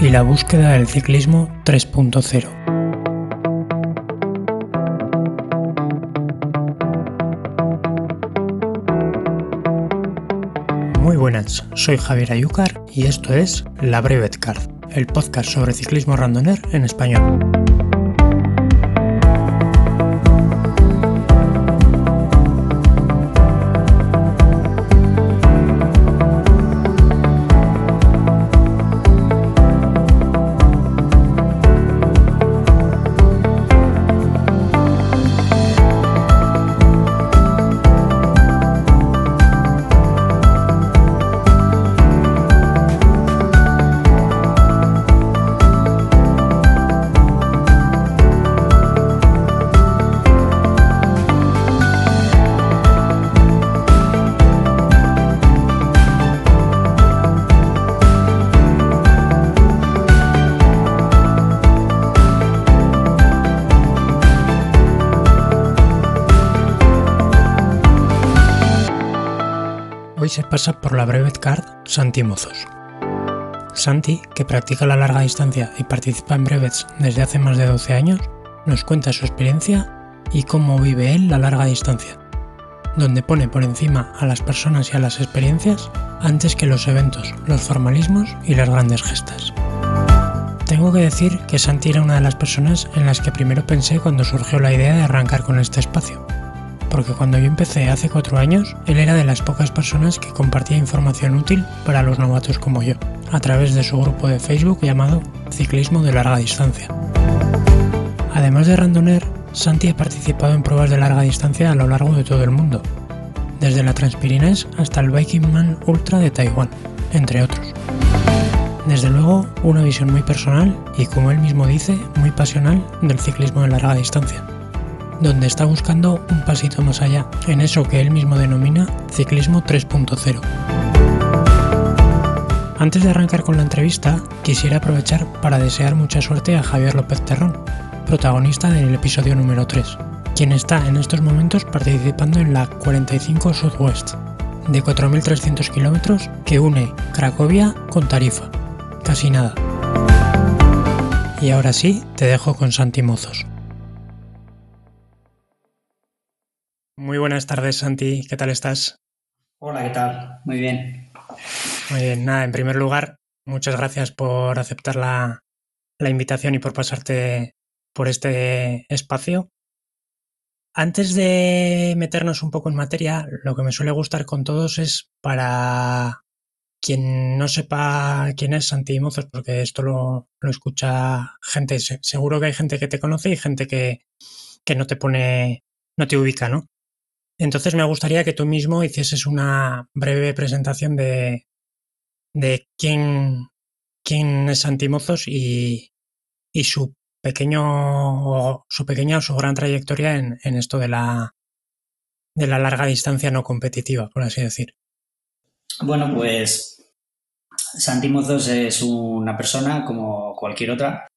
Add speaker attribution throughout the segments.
Speaker 1: Y la búsqueda del ciclismo 3.0. Muy buenas, soy Javier Ayúcar y esto es La Brevet Card, el podcast sobre ciclismo randoner en español. Santi Mozos. Santi, que practica la larga distancia y participa en brevets desde hace más de 12 años, nos cuenta su experiencia y cómo vive él la larga distancia, donde pone por encima a las personas y a las experiencias antes que los eventos, los formalismos y las grandes gestas. Tengo que decir que Santi era una de las personas en las que primero pensé cuando surgió la idea de arrancar con este espacio, porque cuando yo empecé hace cuatro años, él era de las pocas personas que compartía información útil para los novatos como yo, a través de su grupo de Facebook llamado Ciclismo de Larga Distancia. Además de randoner, Santi ha participado en pruebas de larga distancia a lo largo de todo el mundo, desde la Transpirines hasta el Viking Man Ultra de Taiwán, entre otros. Desde luego, una visión muy personal y, como él mismo dice, muy pasional del ciclismo de larga distancia donde está buscando un pasito más allá en eso que él mismo denomina ciclismo 3.0. Antes de arrancar con la entrevista, quisiera aprovechar para desear mucha suerte a Javier López Terrón, protagonista del episodio número 3, quien está en estos momentos participando en la 45 Southwest, de 4.300 kilómetros que une Cracovia con Tarifa. Casi nada. Y ahora sí, te dejo con Santi Mozos. Muy buenas tardes, Santi. ¿Qué tal estás?
Speaker 2: Hola, ¿qué tal? Muy bien.
Speaker 1: Muy bien. Nada, en primer lugar, muchas gracias por aceptar la, la invitación y por pasarte por este espacio. Antes de meternos un poco en materia, lo que me suele gustar con todos es para quien no sepa quién es Santi Mozos, porque esto lo, lo escucha gente, seguro que hay gente que te conoce y gente que, que no te pone, no te ubica, ¿no? Entonces me gustaría que tú mismo hicieses una breve presentación de, de quién, quién es Santimozos y, y su pequeño su pequeña o su gran trayectoria en, en esto de la de la larga distancia no competitiva, por así decir.
Speaker 2: Bueno, pues Santimozos es una persona como cualquier otra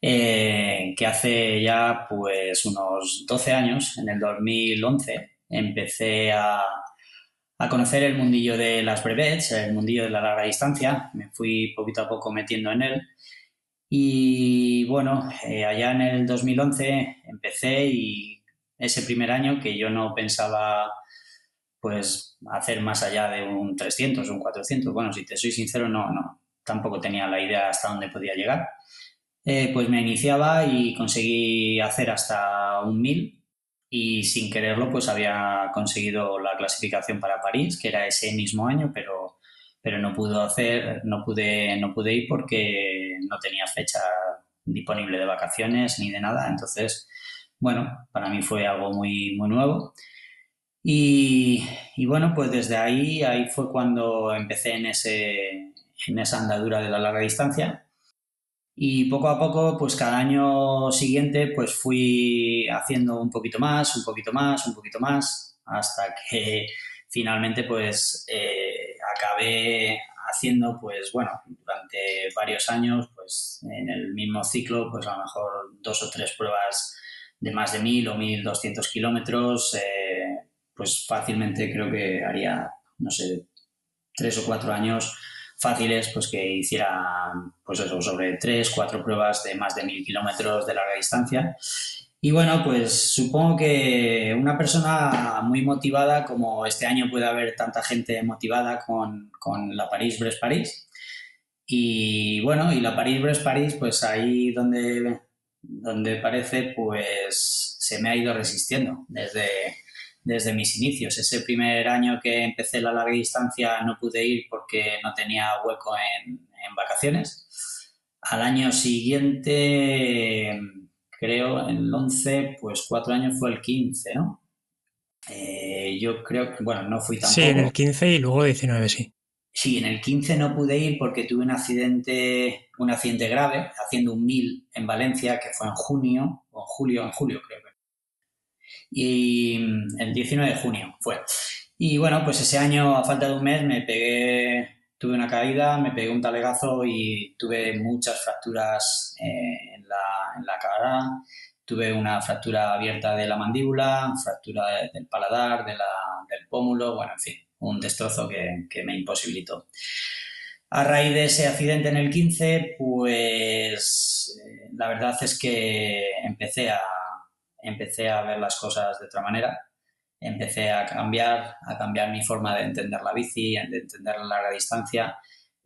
Speaker 2: eh, que hace ya pues unos 12 años, en el 2011, empecé a, a, conocer el mundillo de las brevets, el mundillo de la larga distancia. Me fui poquito a poco metiendo en él. Y bueno, eh, allá en el 2011 empecé y ese primer año que yo no pensaba pues hacer más allá de un 300, un 400. Bueno, si te soy sincero, no, no, tampoco tenía la idea hasta dónde podía llegar. Eh, pues me iniciaba y conseguí hacer hasta un 1000 y sin quererlo pues había conseguido la clasificación para París, que era ese mismo año, pero, pero no pudo hacer, no pude, no pude ir porque no tenía fecha disponible de vacaciones ni de nada. Entonces, bueno, para mí fue algo muy, muy nuevo. Y, y bueno, pues desde ahí, ahí fue cuando empecé en, ese, en esa andadura de la larga distancia. Y poco a poco, pues cada año siguiente, pues fui haciendo un poquito más, un poquito más, un poquito más, hasta que finalmente, pues eh, acabé haciendo, pues bueno, durante varios años, pues en el mismo ciclo, pues a lo mejor dos o tres pruebas de más de mil o mil doscientos kilómetros, eh, pues fácilmente creo que haría, no sé, tres o cuatro años fáciles, pues que hiciera, pues eso, sobre tres, cuatro pruebas de más de mil kilómetros de larga distancia. Y bueno, pues supongo que una persona muy motivada, como este año puede haber tanta gente motivada con, con la París-Brest-París. Y bueno, y la París-Brest-París, pues ahí donde, donde parece, pues se me ha ido resistiendo desde, desde mis inicios. Ese primer año que empecé la larga distancia no pude ir porque no tenía hueco en, en vacaciones. Al año siguiente creo, en el 11, pues cuatro años fue el 15, ¿no? Eh, yo creo que, bueno, no fui tampoco.
Speaker 1: Sí, en el 15 y luego 19, sí.
Speaker 2: Sí, en el 15 no pude ir porque tuve un accidente, un accidente grave, haciendo un mil en Valencia, que fue en junio, o en julio, en julio creo que. Y mm, el 19 de junio fue. Y bueno, pues ese año, a falta de un mes, me pegué tuve una caída, me pegué un talegazo y tuve muchas fracturas eh, en, la, cara. Tuve una fractura abierta de la mandíbula, fractura del paladar, de del pómulo, bueno, en fin, un destrozo que, me imposibilitó. A raíz de ese accidente en el 15, pues eh, la verdad es que empecé a, empecé a ver las cosas de otra manera empecé a cambiar, a cambiar mi forma de entender la bici, de entender la larga distancia.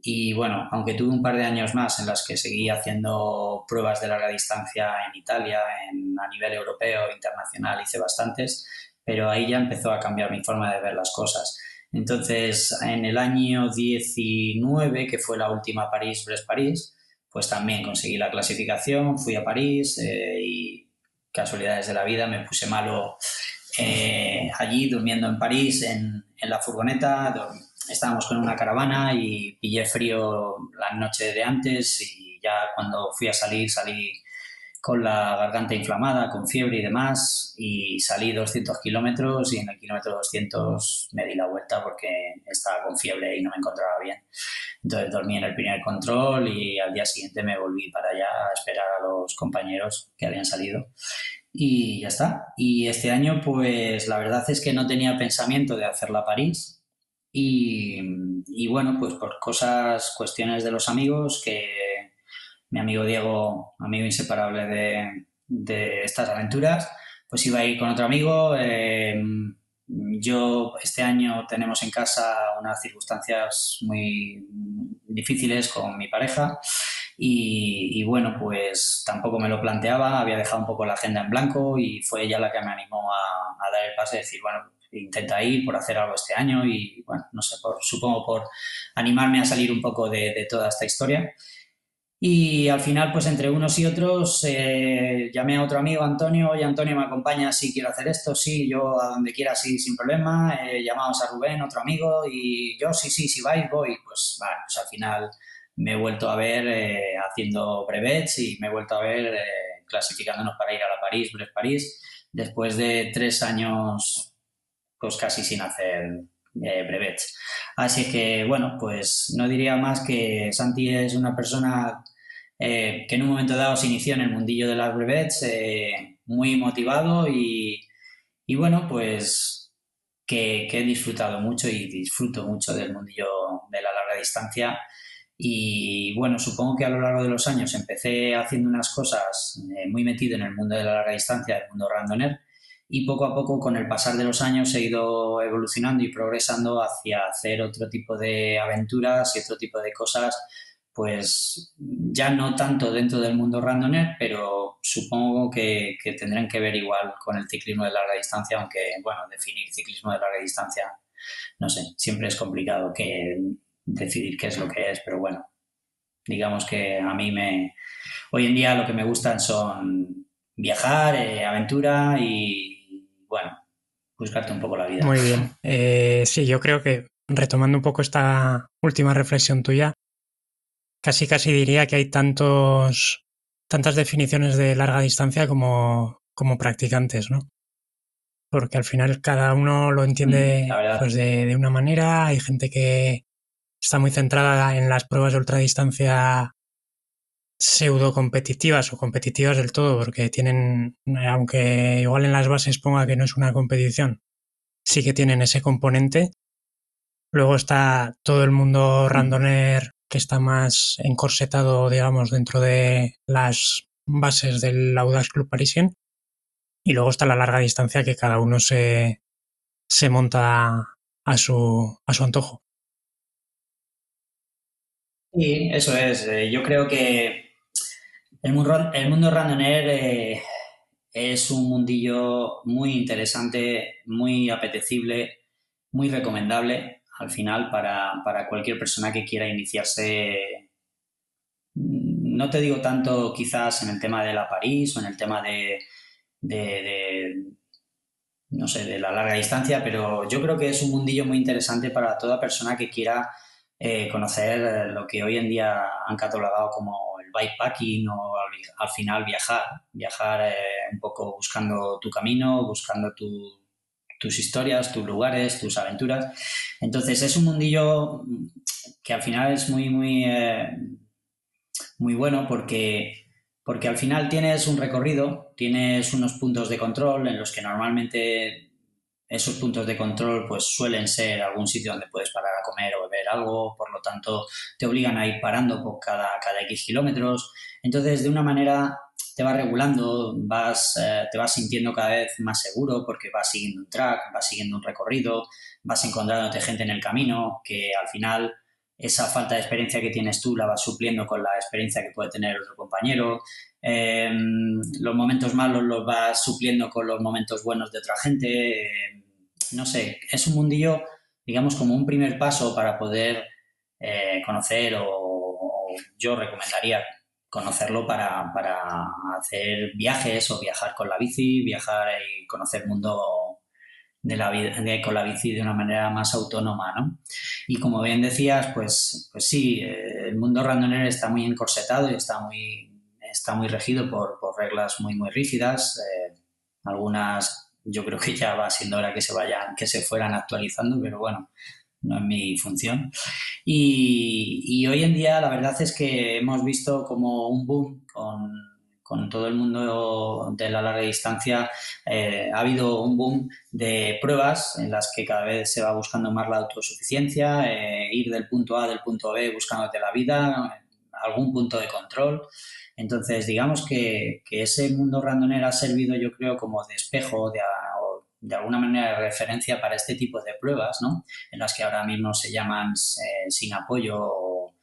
Speaker 2: Y bueno, aunque tuve un par de años más en las que seguí haciendo pruebas de larga distancia en Italia, en, a nivel europeo, internacional, hice bastantes, pero ahí ya empezó a cambiar mi forma de ver las cosas. Entonces, en el año 19, que fue la última París-Brest-París, pues también conseguí la clasificación, fui a París eh, y casualidades de la vida, me puse malo eh, allí durmiendo en París en, la furgoneta. Estábamos con una caravana y pillé frío la noche de antes y ya cuando fui a salir salí con la garganta inflamada, con fiebre y demás, y salí 200 kilómetros y en el kilómetro 200 me di la vuelta porque estaba con fiebre y no me encontraba bien. Entonces dormí en el primer control y al día siguiente me volví para allá a esperar a los compañeros que habían salido y ya está. Y este año, pues la verdad es que no tenía pensamiento de hacerla París. Y, y, bueno, pues por cosas, cuestiones de los amigos, que mi amigo Diego, amigo inseparable de, de estas aventuras, pues iba a ir con otro amigo. Eh, yo este año tenemos en casa unas circunstancias muy difíciles con mi pareja y, bueno, pues tampoco me lo planteaba, había dejado un poco la agenda en blanco y fue ella la que me animó a, dar el pase, decir, bueno, intenta ir por hacer algo este año y bueno, no sé, supongo por animarme a salir un poco de, toda esta historia. Y al final, pues entre unos y otros, eh, llamé a otro amigo, Antonio, oye Antonio, ¿me acompaña? Sí, quiero hacer esto, sí, yo a donde quiera, sí, sin problema. Eh, llamamos a Rubén, otro amigo, y yo, sí, sí, si vais, voy. Pues, pues al final me he vuelto a ver eh, haciendo brevets y me he vuelto a ver eh, clasificándonos para ir a la París, Brest-París, después de tres años pues casi sin hacer eh, brevets. Así que, bueno, pues no diría más que Santi es una persona que en un momento dado se inició en el mundillo de las brevets, muy motivado y, y bueno, pues que, que, he disfrutado mucho y disfruto mucho del mundillo de la larga distancia. Y bueno, supongo que a lo largo de los años empecé haciendo unas cosas eh, muy metido en el mundo de la larga distancia, el mundo randoner, y poco a poco con el pasar de los años he ido evolucionando y progresando hacia hacer otro tipo de aventuras y otro tipo de cosas, pues ya no tanto dentro del mundo randoner, pero supongo que, que tendrán que ver igual con el ciclismo de larga distancia, aunque bueno, definir ciclismo de larga distancia, no sé, siempre es complicado que decidir qué es lo que es, pero bueno, digamos que a mí me... Hoy en día lo que me gustan son viajar, eh, aventura y, bueno, buscarte un poco la vida.
Speaker 1: Muy bien. Eh, sí, yo creo que retomando un poco esta última reflexión tuya, casi casi diría que hay tantos tantas definiciones de larga distancia como, como practicantes, ¿no? Porque al final cada uno lo entiende
Speaker 2: Mm,
Speaker 1: pues de, de una manera. Hay gente que está muy centrada en las pruebas de ultradistancia pseudo competitivas o competitivas del todo, porque tienen, aunque igual en las bases ponga que no es una competición, sí que tienen ese componente. Luego está todo el mundo randoner que está más encorsetado, digamos, dentro de las bases del Audax Club Parisien. Y luego está la larga distancia que cada uno se, se monta a su, a su antojo.
Speaker 2: Sí, eso es. Eh, yo creo que el mundo, el mundo randoner eh, es un mundillo muy interesante, muy apetecible, muy recomendable al final para, para cualquier persona que quiera iniciarse. No te digo tanto quizás en el tema de la París o en el tema de, de, de no sé, de la larga distancia, pero yo creo que es un mundillo muy interesante para toda persona que quiera eh, conocer lo que hoy en día han catalogado como el bikepacking o al, al final viajar, viajar eh, un poco buscando tu camino, buscando tu, tus historias, tus lugares, tus aventuras. Entonces es un mundillo que al final es muy, muy, eh, muy bueno porque, porque al final tienes un recorrido, tienes unos puntos de control en los que normalmente esos puntos de control pues suelen ser algún sitio donde puedes parar a comer o beber algo, por lo tanto te obligan a ir parando por cada, cada X kilómetros. Entonces, de una manera te vas regulando, vas, eh, te vas sintiendo cada vez más seguro porque vas siguiendo un track, vas siguiendo un recorrido, vas encontrándote gente en el camino que al final esa falta de experiencia que tienes tú la vas supliendo con la experiencia que puede tener otro compañero. Eh, los momentos malos los vas supliendo con los momentos buenos de otra gente. Eh, no sé, es un mundillo, digamos, como un primer paso para poder eh, conocer o, yo recomendaría conocerlo para, para, hacer viajes o viajar con la bici, viajar y conocer el mundo de la, de, con la bici de una manera más autónoma, ¿no? Y como bien decías, pues, pues sí, el mundo randoner está muy encorsetado y está muy, está muy regido por, por reglas muy, muy rígidas. Eh, algunas yo creo que ya va siendo hora que se vayan, que se fueran actualizando, pero bueno, no es mi función. Y, y, hoy en día la verdad es que hemos visto como un boom con, con todo el mundo de la larga distancia. Eh, ha habido un boom de pruebas en las que cada vez se va buscando más la autosuficiencia, eh, ir del punto A del punto B buscándote la vida, algún punto de control. Entonces, digamos que, que, ese mundo randoner ha servido, yo creo, como de espejo, de, de alguna manera de referencia para este tipo de pruebas, ¿no? En las que ahora mismo se llaman eh, sin apoyo.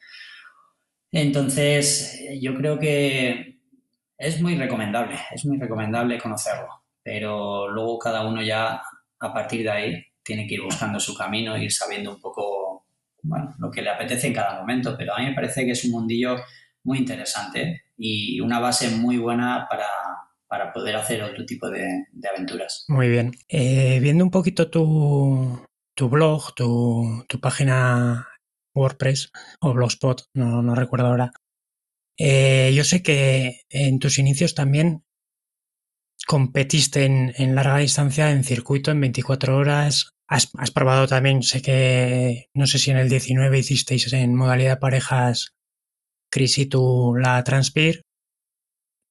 Speaker 2: Entonces, yo creo que es muy recomendable, es muy recomendable conocerlo, pero luego cada uno ya a partir de ahí tiene que ir buscando su camino, ir sabiendo un poco, bueno, lo que le apetece en cada momento, pero a mí me parece que es un mundillo muy interesante y una base muy buena para, para poder hacer otro tipo de, aventuras.
Speaker 1: Muy bien. Eh, viendo un poquito tu, blog, tu, tu, página WordPress o Blogspot, no, recuerdo ahora. Eh, yo sé que en tus inicios también competiste en, larga distancia en circuito en 24 horas. Has, has, probado también, sé que no sé si en el 19 hicisteis en modalidad parejas Chris y tú la Transpir.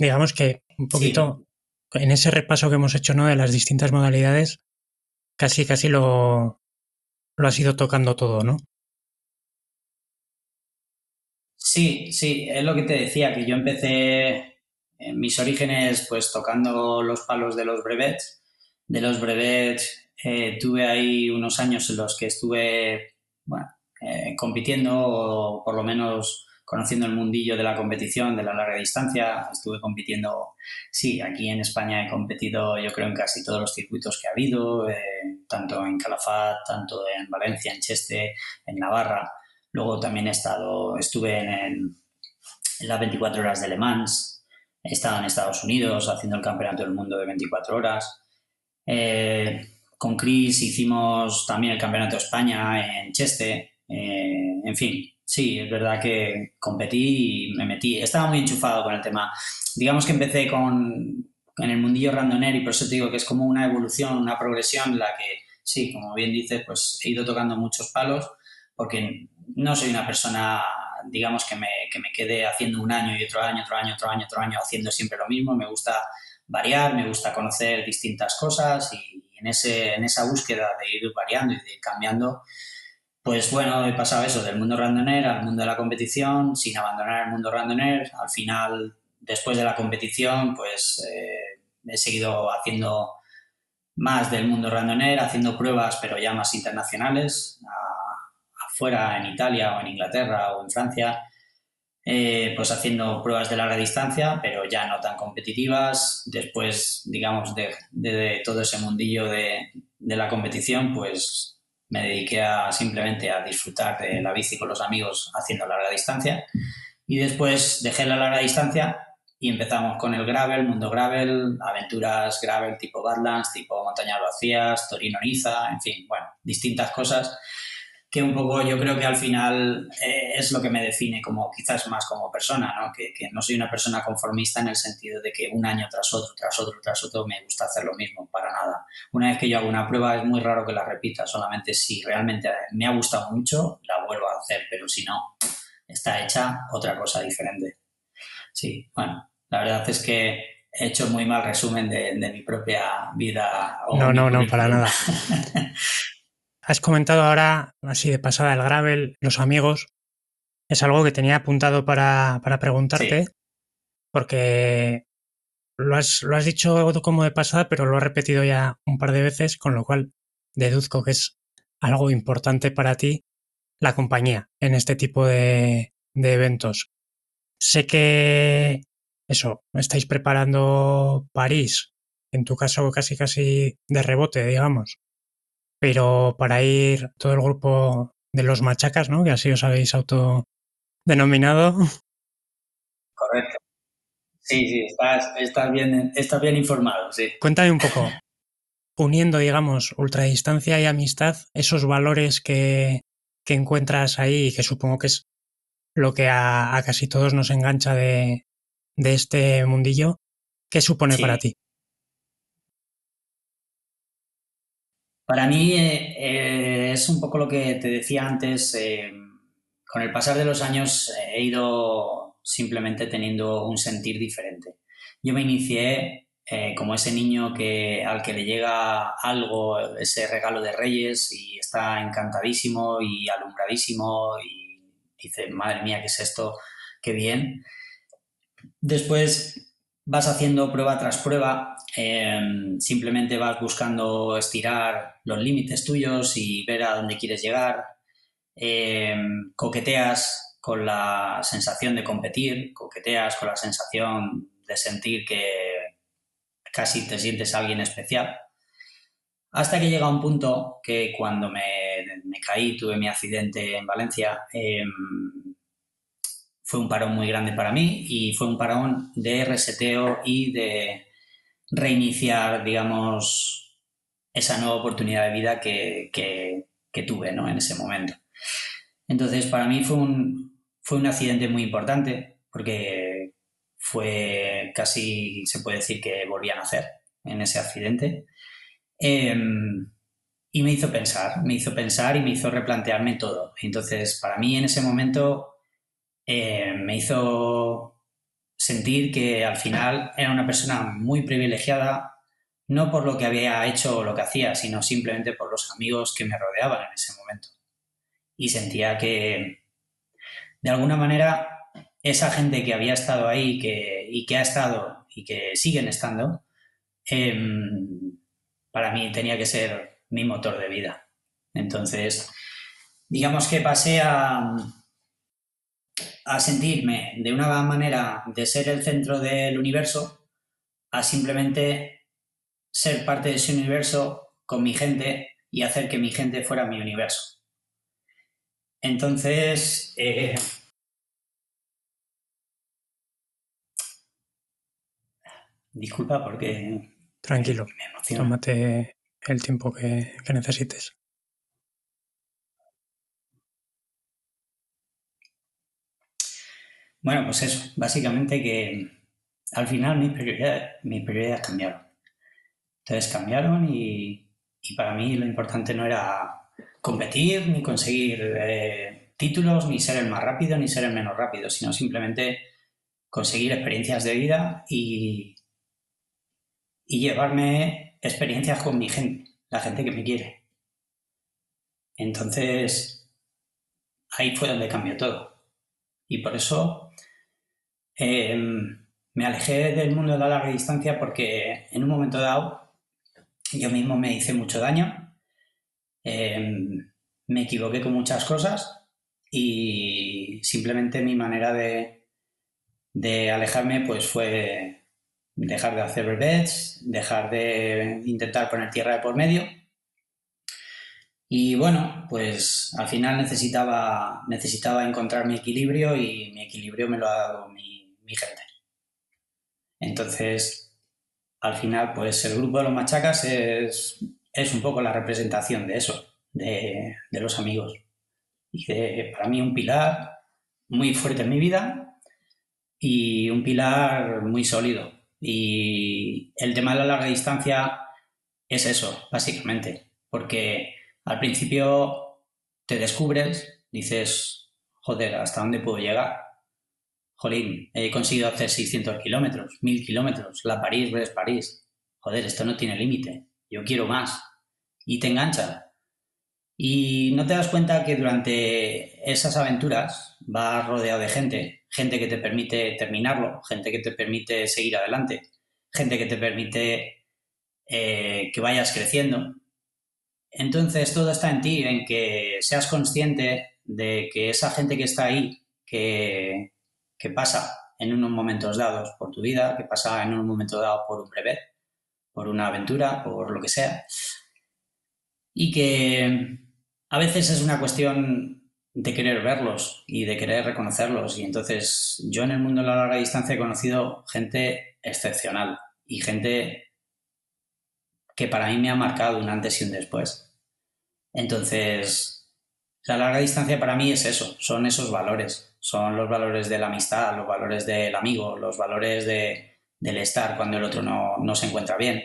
Speaker 1: Digamos que un poquito sí. en ese repaso que hemos hecho ¿no? de las distintas modalidades, casi casi lo, lo has ido tocando todo, ¿no?
Speaker 2: Sí, sí, es lo que te decía, que yo empecé en mis orígenes pues tocando los palos de los brevets. De los brevets eh, tuve ahí unos años en los que estuve bueno, eh, compitiendo o por lo menos conociendo el mundillo de la competición, de la larga distancia. Estuve compitiendo, sí, aquí en España he competido yo creo en casi todos los circuitos que ha habido, eh, tanto en Calafat, tanto en Valencia, en Cheste, en Navarra. Luego también he estado, estuve en, en las 24 horas de Le Mans, he estado en Estados Unidos haciendo el Campeonato del Mundo de 24 horas. Eh, con Chris hicimos también el Campeonato de España en Cheste. Eh, en fin, sí, es verdad que competí y me metí. Estaba muy enchufado con el tema. Digamos que empecé con, en el mundillo randoner y por eso te digo que es como una evolución, una progresión la que, sí, como bien dices, pues he ido tocando muchos palos porque no soy una persona, digamos, que me, que me quede haciendo un año y otro año, otro año, otro año, otro año, haciendo siempre lo mismo. Me gusta variar, me gusta conocer distintas cosas y en, ese, en esa búsqueda de ir variando y de ir cambiando, pues bueno, he pasado eso del mundo randoner al mundo de la competición, sin abandonar el mundo randoner. Al final, después de la competición, pues eh, he seguido haciendo más del mundo randoner, haciendo pruebas, pero ya más internacionales, afuera, en Italia o en Inglaterra o en Francia. Eh, pues haciendo pruebas de larga distancia, pero ya no tan competitivas. Después, digamos, de, todo ese mundillo de, de, la competición, pues me dediqué a simplemente a disfrutar de la bici con los amigos haciendo larga distancia. Y después dejé la larga distancia y empezamos con el gravel, mundo gravel, aventuras gravel tipo Badlands, tipo montañas vacías, Torino-Niza, en fin, bueno, distintas cosas que un poco yo creo que al final eh, es lo que me define como quizás más como persona, ¿no? Que, que, no soy una persona conformista en el sentido de que un año tras otro, tras otro, tras otro me gusta hacer lo mismo, para nada. Una vez que yo hago una prueba es muy raro que la repita, solamente si realmente me ha gustado mucho la vuelvo a hacer, pero si no, está hecha otra cosa diferente. Sí, bueno, la verdad es que he hecho muy mal resumen de, de mi propia vida.
Speaker 1: no, no, no, para nada. Has comentado ahora, así de pasada, el gravel, los amigos. Es algo que tenía apuntado para, para preguntarte, porque lo has, lo has dicho como de pasada, pero lo has repetido ya un par de veces, con lo cual deduzco que es algo importante para ti la compañía en este tipo de, de eventos. Sé que eso, estáis preparando París, en tu caso casi casi de rebote, digamos pero para ir todo el grupo de los machacas, ¿no? Que así os habéis autodenominado.
Speaker 2: Correcto. Sí, sí, estás, bien, estás bien informado, sí.
Speaker 1: Cuéntame un poco, uniendo, digamos, ultradistancia y amistad, esos valores que, que encuentras ahí y que supongo que es lo que a, casi todos nos engancha de, de este mundillo, ¿qué supone para ti?
Speaker 2: Para mí eh, eh, es un poco lo que te decía antes. Eh, con el pasar de los años he ido simplemente teniendo un sentir diferente. Yo me inicié como ese niño que, al que le llega algo, ese regalo de Reyes y está encantadísimo y alumbradísimo y dice, madre mía, ¿qué es esto? Qué bien. Después vas haciendo prueba tras prueba, em, simplemente vas buscando estirar los límites tuyos y ver a dónde quieres llegar, em, coqueteas con la sensación de competir, coqueteas con la sensación de sentir que casi te sientes alguien especial. Hasta que llega un punto que cuando me, caí, tuve mi accidente en Valencia, em, fue un parón muy grande para mí y fue un parón de reseteo y de reiniciar, digamos, esa nueva oportunidad de vida que, tuve ¿no? en ese momento. Entonces, para mí fue un, fue un accidente muy importante porque fue casi, se puede decir que volví a nacer en ese accidente. Em, y me hizo pensar, me hizo pensar y me hizo replantearme todo. Entonces, para mí en ese momento eh, me hizo sentir que al final era una persona muy privilegiada, no por lo que había hecho o lo que hacía, sino simplemente por los amigos que me rodeaban en ese momento. Y sentía que, de alguna manera, esa gente que había estado ahí que, y que ha estado y que siguen estando, em, para mí tenía que ser mi motor de vida. Entonces, digamos que pasé a, a sentirme de una manera de ser el centro del universo a simplemente ser parte de ese universo con mi gente y hacer que mi gente fuera mi universo. Entonces, eh, disculpa porque...
Speaker 1: Tranquilo, tómate el tiempo que necesites.
Speaker 2: Bueno, pues eso, básicamente que al final mis prioridades, cambiaron. Entonces cambiaron y, para mí lo importante no era competir, ni conseguir eh, títulos, ni ser el más rápido, ni ser el menos rápido, sino simplemente conseguir experiencias de vida y llevarme experiencias con mi gente, la gente que me quiere. Entonces, ahí fue donde cambió todo. Y por eso em, me alejé del mundo de la larga distancia porque en un momento dado yo mismo me hice mucho daño, em, me equivoqué con muchas cosas y simplemente mi manera de, de alejarme pues fue dejar de hacer brevets, dejar de intentar poner tierra de por medio. Y bueno, pues al final necesitaba, necesitaba encontrar mi equilibrio y mi equilibrio me lo ha dado mi, Entonces, al final, pues el grupo de los machacas es, es un poco la representación de eso, de, de los amigos. Y de, para mí un pilar muy fuerte en mi vida y un pilar muy sólido. Y el tema de la larga distancia es eso, básicamente, porque al principio te descubres, dices, joder, ¿hasta dónde puedo llegar? Jolín, he conseguido hacer 600 kilómetros, 1000 kilómetros, la París, ves París. Joder, esto no tiene límite, yo quiero más. Y te engancha. Y no te das cuenta que durante esas aventuras vas rodeado de gente, gente que te permite terminarlo, gente que te permite seguir adelante, gente que te permite eh, que vayas creciendo. Entonces todo está en ti, en que seas consciente de que esa gente que está ahí, que, que pasa en unos momentos dados por tu vida, que pasa en un momento dado por un brevet, por una aventura, por lo que sea, y que a veces es una cuestión de querer verlos y de querer reconocerlos. Y entonces yo en el mundo de la larga distancia he conocido gente excepcional y gente que para mí me ha marcado un antes y un después. Entonces, la larga distancia para mí es eso, son esos valores, son los valores de la amistad, los valores del amigo, los valores de, del estar cuando el otro no, no se encuentra bien,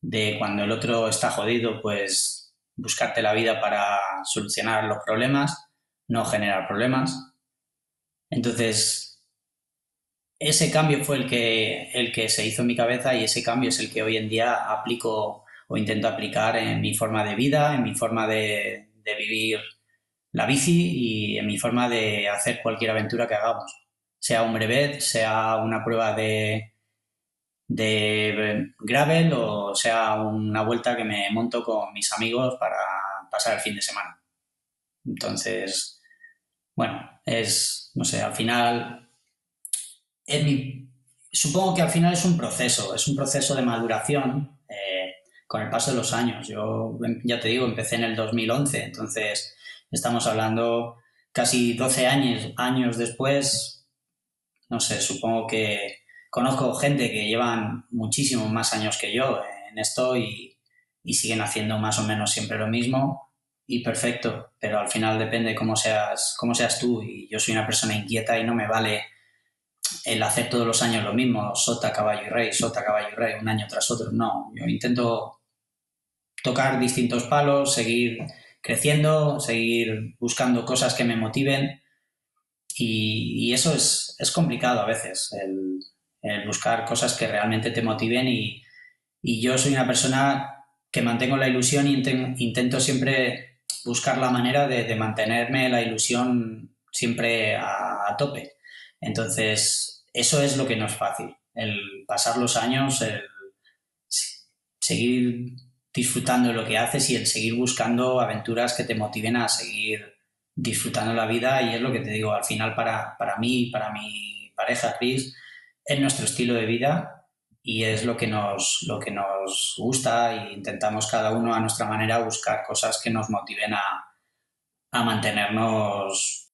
Speaker 2: de cuando el otro está jodido, pues buscarte la vida para solucionar los problemas, no generar problemas. Entonces, ese cambio fue el que, el que se hizo en mi cabeza y ese cambio es el que hoy en día aplico o intento aplicar en mi forma de vida, en mi forma de, de vivir la bici y en mi forma de hacer cualquier aventura que hagamos. Sea un brevet, sea una prueba de, de gravel o sea una vuelta que me monto con mis amigos para pasar el fin de semana. Entonces, bueno, es, no sé, al final, supongo que al final es un proceso, es un proceso de maduración eh, con el paso de los años. Yo, ya te digo, empecé en el 2011, entonces estamos hablando casi 12 años, años después, no sé, supongo que conozco gente que llevan muchísimos más años que yo en esto y, siguen haciendo más o menos siempre lo mismo y perfecto, pero al final depende cómo seas, cómo seas tú y yo soy una persona inquieta y no me vale el hacer todos los años lo mismo, sota, caballo y rey, sota, caballo y rey, un año tras otro, no, yo intento tocar distintos palos, seguir creciendo, seguir buscando cosas que me motiven y, eso es, es complicado a veces, el, buscar cosas que realmente te motiven y, yo soy una persona que mantengo la ilusión y intento siempre buscar la manera de, mantenerme la ilusión siempre a, tope. Entonces, eso es lo que no es fácil, el pasar los años, el seguir disfrutando de lo que haces y el seguir buscando aventuras que te motiven a seguir disfrutando la vida y es lo que te digo, al final para, para mí, para mi pareja Chris, es nuestro estilo de vida y es lo que nos, lo que nos gusta e intentamos cada uno a nuestra manera buscar cosas que nos motiven a, mantenernos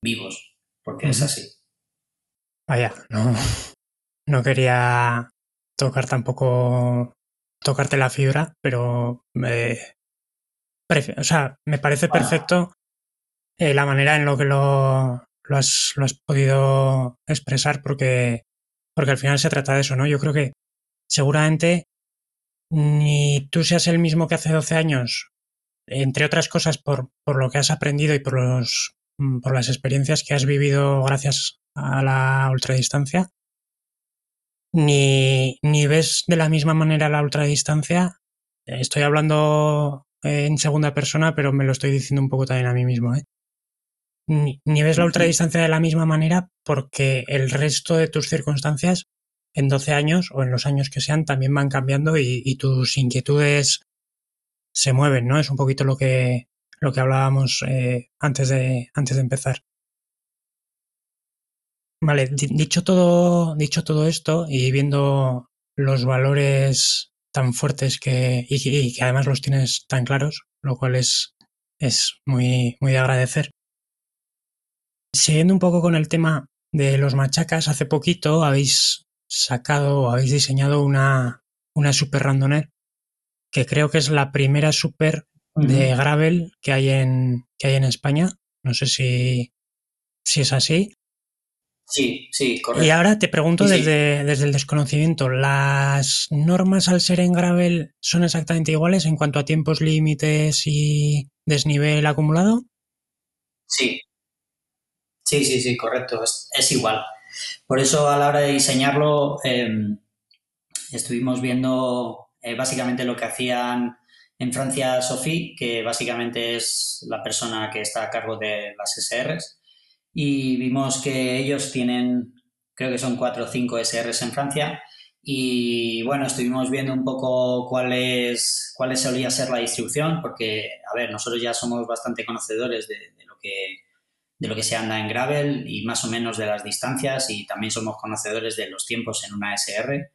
Speaker 2: vivos, porque es así.
Speaker 1: Vaya, no, no quería tocar tampoco tocarte la fibra, pero me, o sea, me parece perfecto eh, la manera en lo que lo, lo has, lo has podido expresar porque, porque al final se trata de eso, ¿no? Yo creo que seguramente ni tú seas el mismo que hace 12 años, entre otras cosas por, por lo que has aprendido y por, los, mm, por las experiencias que has vivido gracias a la ultradistancia, ni, ni ves de la misma manera la ultradistancia. Estoy hablando en segunda persona, pero me lo estoy diciendo un poco también a mí mismo. ¿eh? Ni, ni, ves la ultradistancia de la misma manera porque el resto de tus circunstancias en 12 años o en los años que sean también van cambiando y, y tus inquietudes se mueven, ¿no? Es un poquito lo que, lo que hablábamos eh, antes, de, antes de empezar. Vale, dicho todo, dicho todo esto y viendo los valores tan fuertes que, y, y, que además los tienes tan claros, lo cual es, es muy, muy de agradecer. Siguiendo un poco con el tema de los machacas, hace poquito habéis sacado o habéis diseñado una, una Super Randoner, que creo que es la primera Super de gravel que hay en, que hay en España. No sé si, si es así.
Speaker 2: Sí, sí, correcto.
Speaker 1: Y ahora te pregunto sí, desde, sí. desde el desconocimiento, ¿las normas al ser en gravel son exactamente iguales en cuanto a tiempos límites y desnivel acumulado?
Speaker 2: Sí. Sí, sí, sí, correcto. Es, es igual. Por eso a la hora de diseñarlo eh, estuvimos viendo eh, básicamente lo que hacían en Francia Sophie, que básicamente es la persona que está a cargo de las SRs, y vimos que ellos tienen, creo que son cuatro o cinco SRs en Francia, y bueno, estuvimos viendo un poco cuál es, cuál solía ser la distribución, porque, a ver, nosotros ya somos bastante conocedores de, de lo que de lo que se anda en gravel y más o menos de las distancias y también somos conocedores de los tiempos en una SR.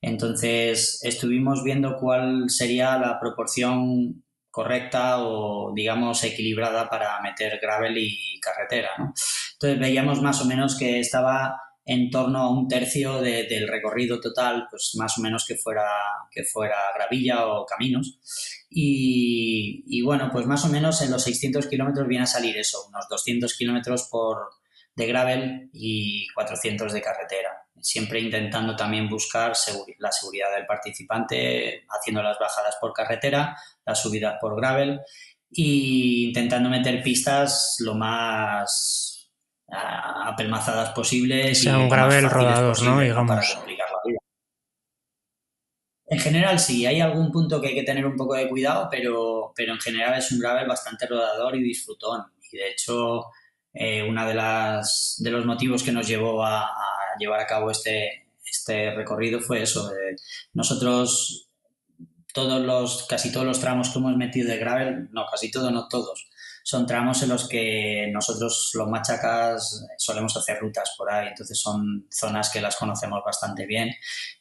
Speaker 2: Entonces estuvimos viendo cuál sería la proporción correcta o digamos equilibrada para meter gravel y carretera. Entonces veíamos más o menos que estaba en torno a un tercio de, del recorrido total, pues más o menos que fuera, que fuera gravilla o caminos. Y, y, bueno, pues más o menos en los 600 kilómetros viene a salir eso, unos 200 kilómetros por de gravel y 400 de carretera. Siempre intentando también buscar la seguridad del participante, haciendo las bajadas por carretera, las subidas por gravel e intentando meter pistas lo más apelmazadas posibles.
Speaker 1: Que sea un gravel rodador, ¿no? Digamos.
Speaker 2: En general sí, hay algún punto que hay que tener un poco de cuidado, pero, pero en general es un gravel bastante rodador y disfrutón. Y de hecho, eh, uno de, las, de los motivos que nos llevó a, a llevar a cabo este, este recorrido fue eso. Nosotros, todos los, casi todos los tramos que hemos metido de gravel, no, casi todos, no todos, son tramos en los que nosotros los machacas solemos hacer rutas por ahí, entonces son zonas que las conocemos bastante bien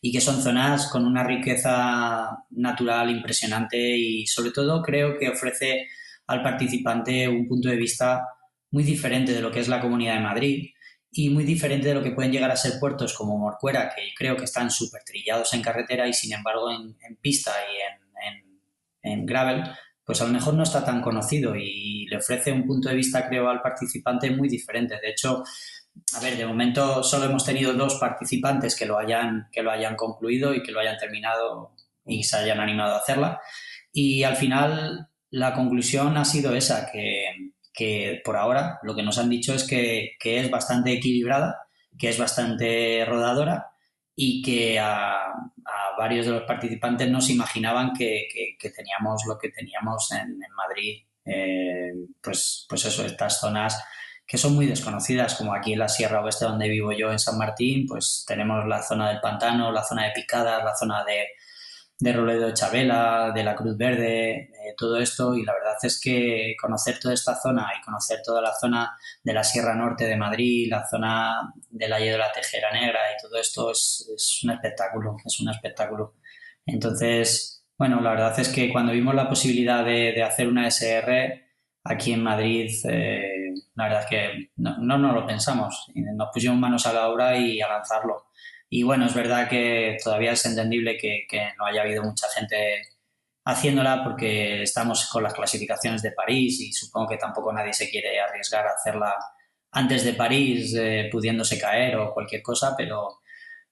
Speaker 2: y que son zonas con una riqueza natural impresionante y sobre todo creo que ofrece al participante un punto de vista muy diferente de lo que es la Comunidad de Madrid y muy diferente de lo que pueden llegar a ser puertos como Morcuera, que creo que están súper trillados en carretera y sin embargo en, en pista y en, en, en gravel pues a lo mejor no está tan conocido y le ofrece un punto de vista, creo, al participante muy diferente. De hecho, a ver, de momento solo hemos tenido dos participantes que lo hayan, que lo hayan concluido y que lo hayan terminado y se hayan animado a hacerla. Y al final la conclusión ha sido esa, que, que por ahora lo que nos han dicho es que, que es bastante equilibrada, que es bastante rodadora y que a, varios de los participantes no se imaginaban que, que, teníamos lo que teníamos en, en Madrid. Eh, pues, pues eso, estas zonas que son muy desconocidas, como aquí en la Sierra Oeste donde vivo yo en San Martín, pues tenemos la zona del pantano, la zona de picadas, la zona de, de Roledo Chabela, de la Cruz Verde, todo esto. Y la verdad es que conocer toda esta zona y conocer toda la zona de la Sierra Norte de Madrid, la zona del Valle de la Tejera Negra y todo esto es, un espectáculo, es un espectáculo. Entonces, bueno, la verdad es que cuando vimos la posibilidad de, hacer una SR aquí en Madrid, eh, la verdad es que no, no nos lo pensamos. Nos pusimos manos a la obra y a lanzarlo. Y bueno, es verdad que todavía es entendible que, no haya habido mucha gente haciéndola porque estamos con las clasificaciones de París y supongo que tampoco nadie se quiere arriesgar a hacerla antes de París eh, pudiéndose caer o cualquier cosa, pero,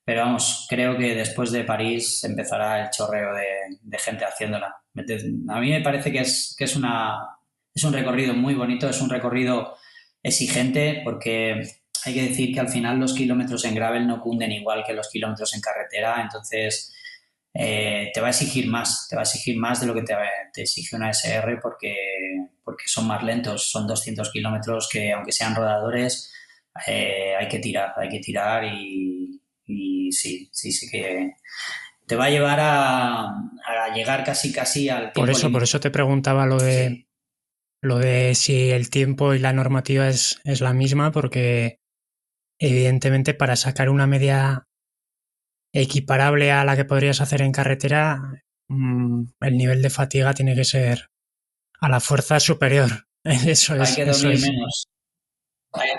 Speaker 2: pero vamos, creo que después de París empezará el chorreo de, gente haciéndola. A mí me parece que es, que es, una, es un recorrido muy bonito, es un recorrido exigente porque hay que decir que al final los kilómetros en gravel no cunden igual que los kilómetros en carretera, entonces eh, te va a exigir más, te va a exigir más de lo que te, te exige una SR porque, porque son más lentos, son 200 kilómetros que aunque sean rodadores eh, hay que tirar, hay que tirar y, sí, sí, sí que te va a llevar a, llegar casi casi al
Speaker 1: tiempo. Por eso, por eso te preguntaba lo de lo de si el tiempo y la normativa es, es la misma, porque evidentemente para sacar una media equiparable a la que podrías hacer en carretera, mm, el nivel de fatiga tiene que ser a la fuerza superior. Eso
Speaker 2: hay que dormir menos. Hay,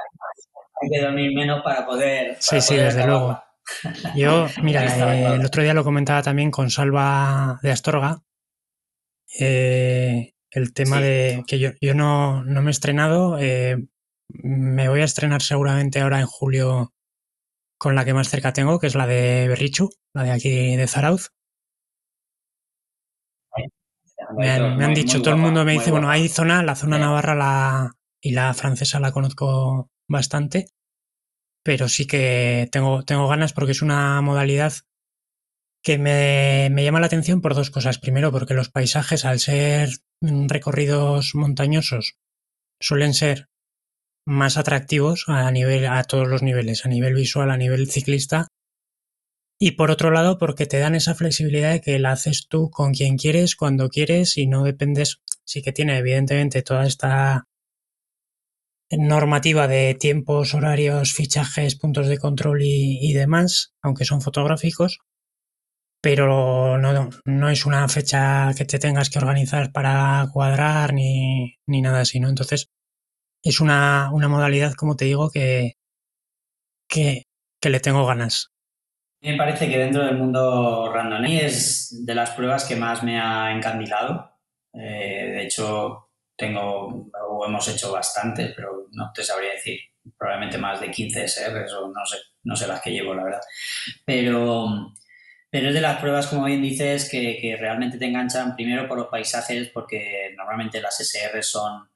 Speaker 2: que dormir menos para poder.
Speaker 1: sí, sí, desde luego. Yo, mira, eh, el otro día lo comentaba también con Salva de Astorga. Eh, el tema de que yo, yo no, no, me he estrenado. Eh, me voy a estrenar seguramente ahora en julio con la que más cerca tengo, que es la de Berrichu, la de aquí de Zarauz. Me han, dicho, todo el mundo me dice, bueno, hay zona, la zona navarra la, y la francesa la conozco bastante, pero sí que tengo, tengo ganas porque es una modalidad que me, me llama la atención por dos cosas. Primero, porque los paisajes, al ser recorridos montañosos, suelen ser más atractivos a nivel a todos los niveles, a nivel visual, a nivel ciclista. Y por otro lado, porque te dan esa flexibilidad de que la haces tú con quien quieres, cuando quieres y no dependes, sí que tiene evidentemente toda esta normativa de tiempos, horarios, fichajes, puntos de control y, demás, aunque son fotográficos, pero no, no, es una fecha que te tengas que organizar para cuadrar ni, ni nada así, ¿no? Entonces, es una, modalidad, como te digo, que, que, le tengo ganas.
Speaker 2: Me parece que dentro del mundo randomí es de las pruebas que más me ha encandilado. Eh, de hecho, tengo o hemos hecho bastantes, pero no te sabría decir, probablemente más de 15 SRs o no sé, no sé las que llevo, la verdad. Pero, pero es de las pruebas, como bien dices, que, que realmente te enganchan primero por los paisajes, porque normalmente las SRs son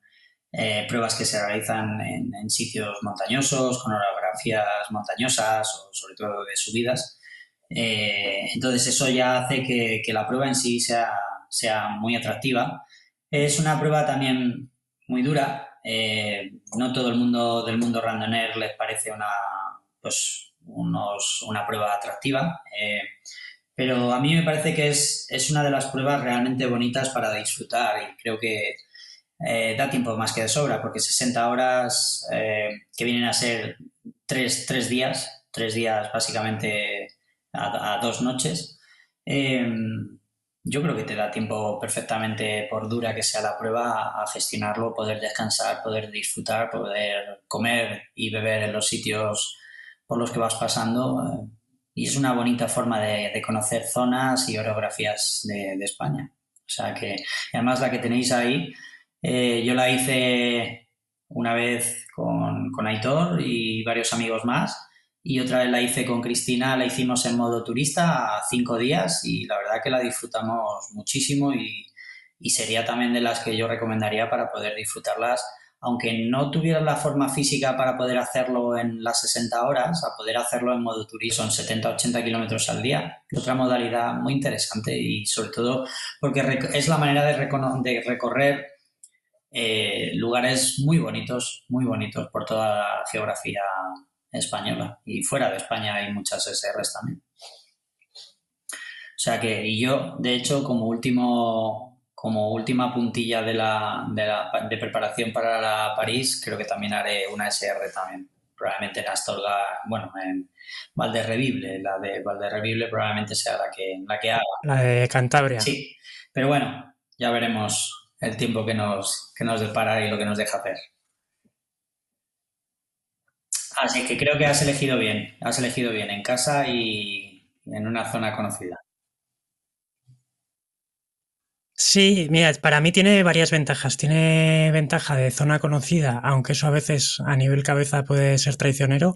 Speaker 2: eh, pruebas que se realizan en, sitios montañosos, con orografías montañosas o sobre todo de subidas. Eh, entonces eso ya hace que, la prueba en sí sea, sea, muy atractiva. Es una prueba también muy dura. Eh, no todo el mundo del mundo randoner les parece una, pues, unos, una prueba atractiva. pero a mí me parece que es, es una de las pruebas realmente bonitas para disfrutar y creo que eh, da tiempo más que de sobra, porque 60 horas eh, que vienen a ser tres, días, tres días básicamente a, dos noches, em, yo creo que te da tiempo perfectamente, por dura que sea la prueba, a gestionarlo, poder descansar, poder disfrutar, poder comer y beber en los sitios por los que vas pasando. Eh, y es una bonita forma de, conocer zonas y orografías de, de España. O sea que, además la que tenéis ahí, eh, yo la hice una vez con, con, Aitor y varios amigos más y otra vez la hice con Cristina, la hicimos en modo turista a cinco días y la verdad que la disfrutamos muchísimo y, y sería también de las que yo recomendaría para poder disfrutarlas aunque no tuvieras la forma física para poder hacerlo en las 60 horas, a poder hacerlo en modo turismo, son 70-80 kilómetros al día. Otra modalidad muy interesante y sobre todo porque es la manera de, de recorrer eh, lugares muy bonitos, muy bonitos por toda la geografía española. Y fuera de España hay muchas SRs también. O sea que, y yo, de hecho, como último, como última puntilla de la, de, la, de preparación para la París, creo que también haré una SR también. Probablemente en Astorga, bueno, en Valderrevible, la de Valderrevible probablemente sea la que, la que haga.
Speaker 1: La de Cantabria.
Speaker 2: Sí, pero bueno, ya veremos el tiempo que nos, que nos depara y lo que nos deja hacer. Así que creo que has elegido bien, has elegido bien en casa y en una zona conocida.
Speaker 1: Sí, mira, para mí tiene varias ventajas. Tiene ventaja de zona conocida, aunque eso a veces a nivel cabeza puede ser traicionero.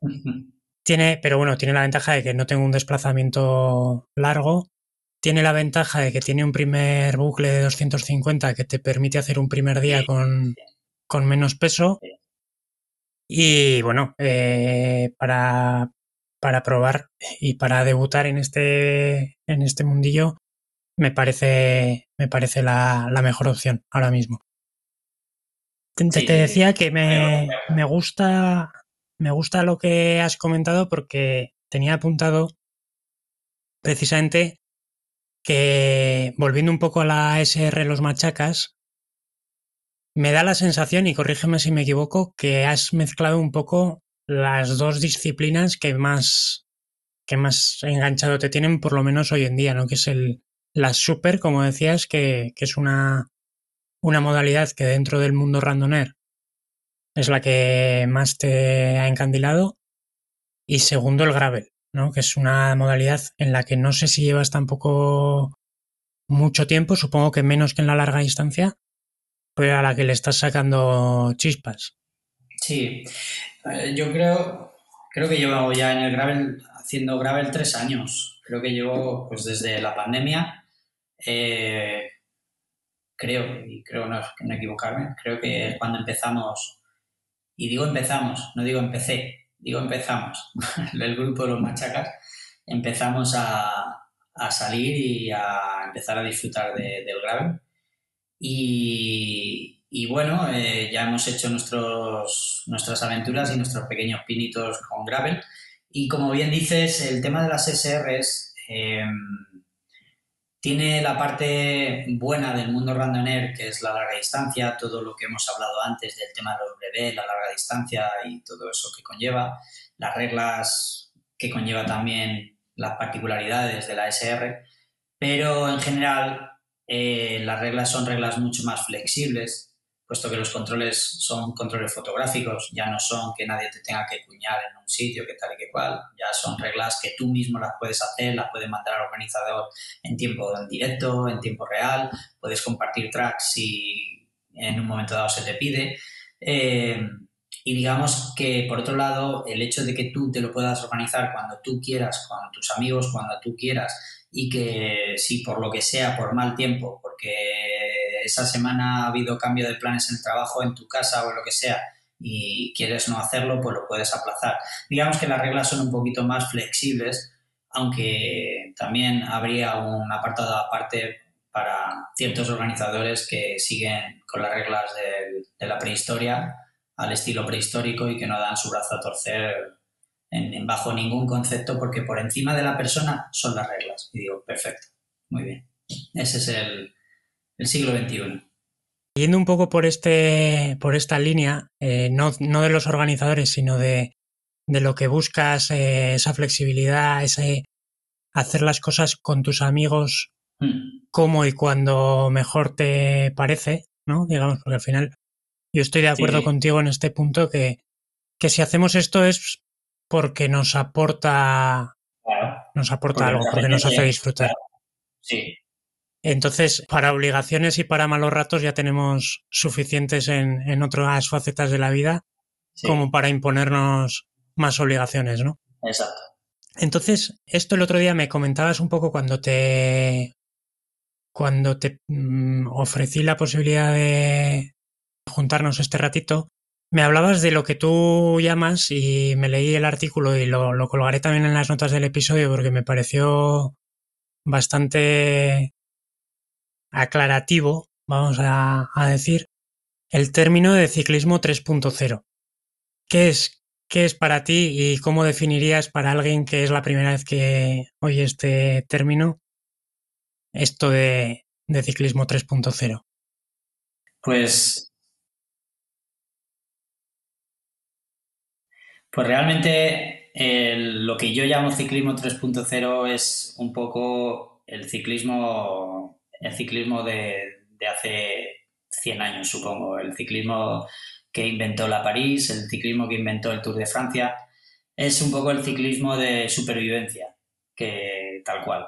Speaker 1: tiene, pero bueno, tiene la ventaja de que no tengo un desplazamiento largo. Tiene la ventaja de que tiene un primer bucle de 250 que te permite hacer un primer día con, con menos peso. Y bueno, eh, para, para probar y para debutar en este, en este mundillo, me parece, me parece la, la mejor opción ahora mismo. Te, te decía que me, me, gusta, me gusta lo que has comentado porque tenía apuntado precisamente que volviendo un poco a la SR Los Machacas, me da la sensación, y corrígeme si me equivoco, que has mezclado un poco las dos disciplinas que más, que más enganchado te tienen, por lo menos hoy en día, ¿no? Que es el, la super, como decías, que, que es una, una modalidad que dentro del mundo randoner es la que más te ha encandilado. Y segundo, el gravel, ¿no? Que es una modalidad en la que no sé si llevas tampoco mucho tiempo, supongo que menos que en la larga distancia, pero a la que le estás sacando chispas.
Speaker 2: Sí, eh, yo creo, creo que llevo ya en el gravel, haciendo gravel tres años. Creo que llevo pues desde la pandemia. Eh, creo, y creo no, no equivocarme, creo que cuando empezamos, y digo empezamos, no digo empecé, digo empezamos, el grupo de los machacas, empezamos a, a salir y a empezar a disfrutar de, del gravel. Y, y bueno, eh, ya hemos hecho nuestros, nuestras aventuras y nuestros pequeños pinitos con gravel. Y como bien dices, el tema de las SRs tiene la parte buena del mundo randoner, que es la larga distancia, todo lo que hemos hablado antes del tema de los brevets, la larga distancia y todo eso que conlleva, las reglas que conlleva también las particularidades de la SR, pero en general eh, las reglas son reglas mucho más flexibles, puesto que los controles son controles fotográficos, ya no son que nadie te tenga que cuñar en un sitio, que tal y que cual, ya son reglas que tú mismo las puedes hacer, las puedes mandar al organizador en tiempo directo, en tiempo real, puedes compartir tracks si en un momento dado se te pide. Eh, y digamos que, por otro lado, el hecho de que tú te lo puedas organizar cuando tú quieras, con tus amigos, cuando tú quieras, y que si por lo que sea, por mal tiempo, porque esa semana ha habido cambio de planes en el trabajo, en tu casa o lo que sea, y quieres no hacerlo, pues lo puedes aplazar. Digamos que las reglas son un poquito más flexibles, aunque también habría un apartado aparte para ciertos organizadores que siguen con las reglas de, la prehistoria al estilo prehistórico y que no dan su brazo a torcer en, bajo ningún concepto porque por encima de la persona son las reglas. Y digo, perfecto, muy bien. Ese es el, el siglo XXI.
Speaker 1: Yendo un poco por, este, por esta línea, eh, no, no, de los organizadores, sino de, de lo que buscas, eh, esa flexibilidad, ese hacer las cosas con tus amigos mm. como y cuando mejor te parece, ¿no? Digamos, porque al final yo estoy de acuerdo sí. contigo en este punto que, que si hacemos esto es porque nos aporta claro. nos aporta porque algo, porque nos hace disfrutar. Claro.
Speaker 2: Sí,
Speaker 1: entonces, para obligaciones y para malos ratos ya tenemos suficientes en, en otras facetas de la vida sí. como para imponernos más obligaciones, ¿no?
Speaker 2: Exacto.
Speaker 1: Entonces, esto el otro día me comentabas un poco cuando te cuando te mmm, ofrecí la posibilidad de juntarnos este ratito, me hablabas de lo que tú llamas y me leí el artículo y lo, lo colgaré también en las notas del episodio porque me pareció bastante aclarativo, vamos a, decir, el término de ciclismo 3.0. ¿Qué es, ¿Qué es para ti y cómo definirías para alguien que es la primera vez que oye este término esto de, de ciclismo 3.0?
Speaker 2: Pues, pues realmente lo que yo llamo ciclismo 3.0 es un poco el ciclismo el ciclismo de, de, hace 100 años, supongo, el ciclismo que inventó la París, el ciclismo que inventó el Tour de Francia, es un poco el ciclismo de supervivencia, que tal cual.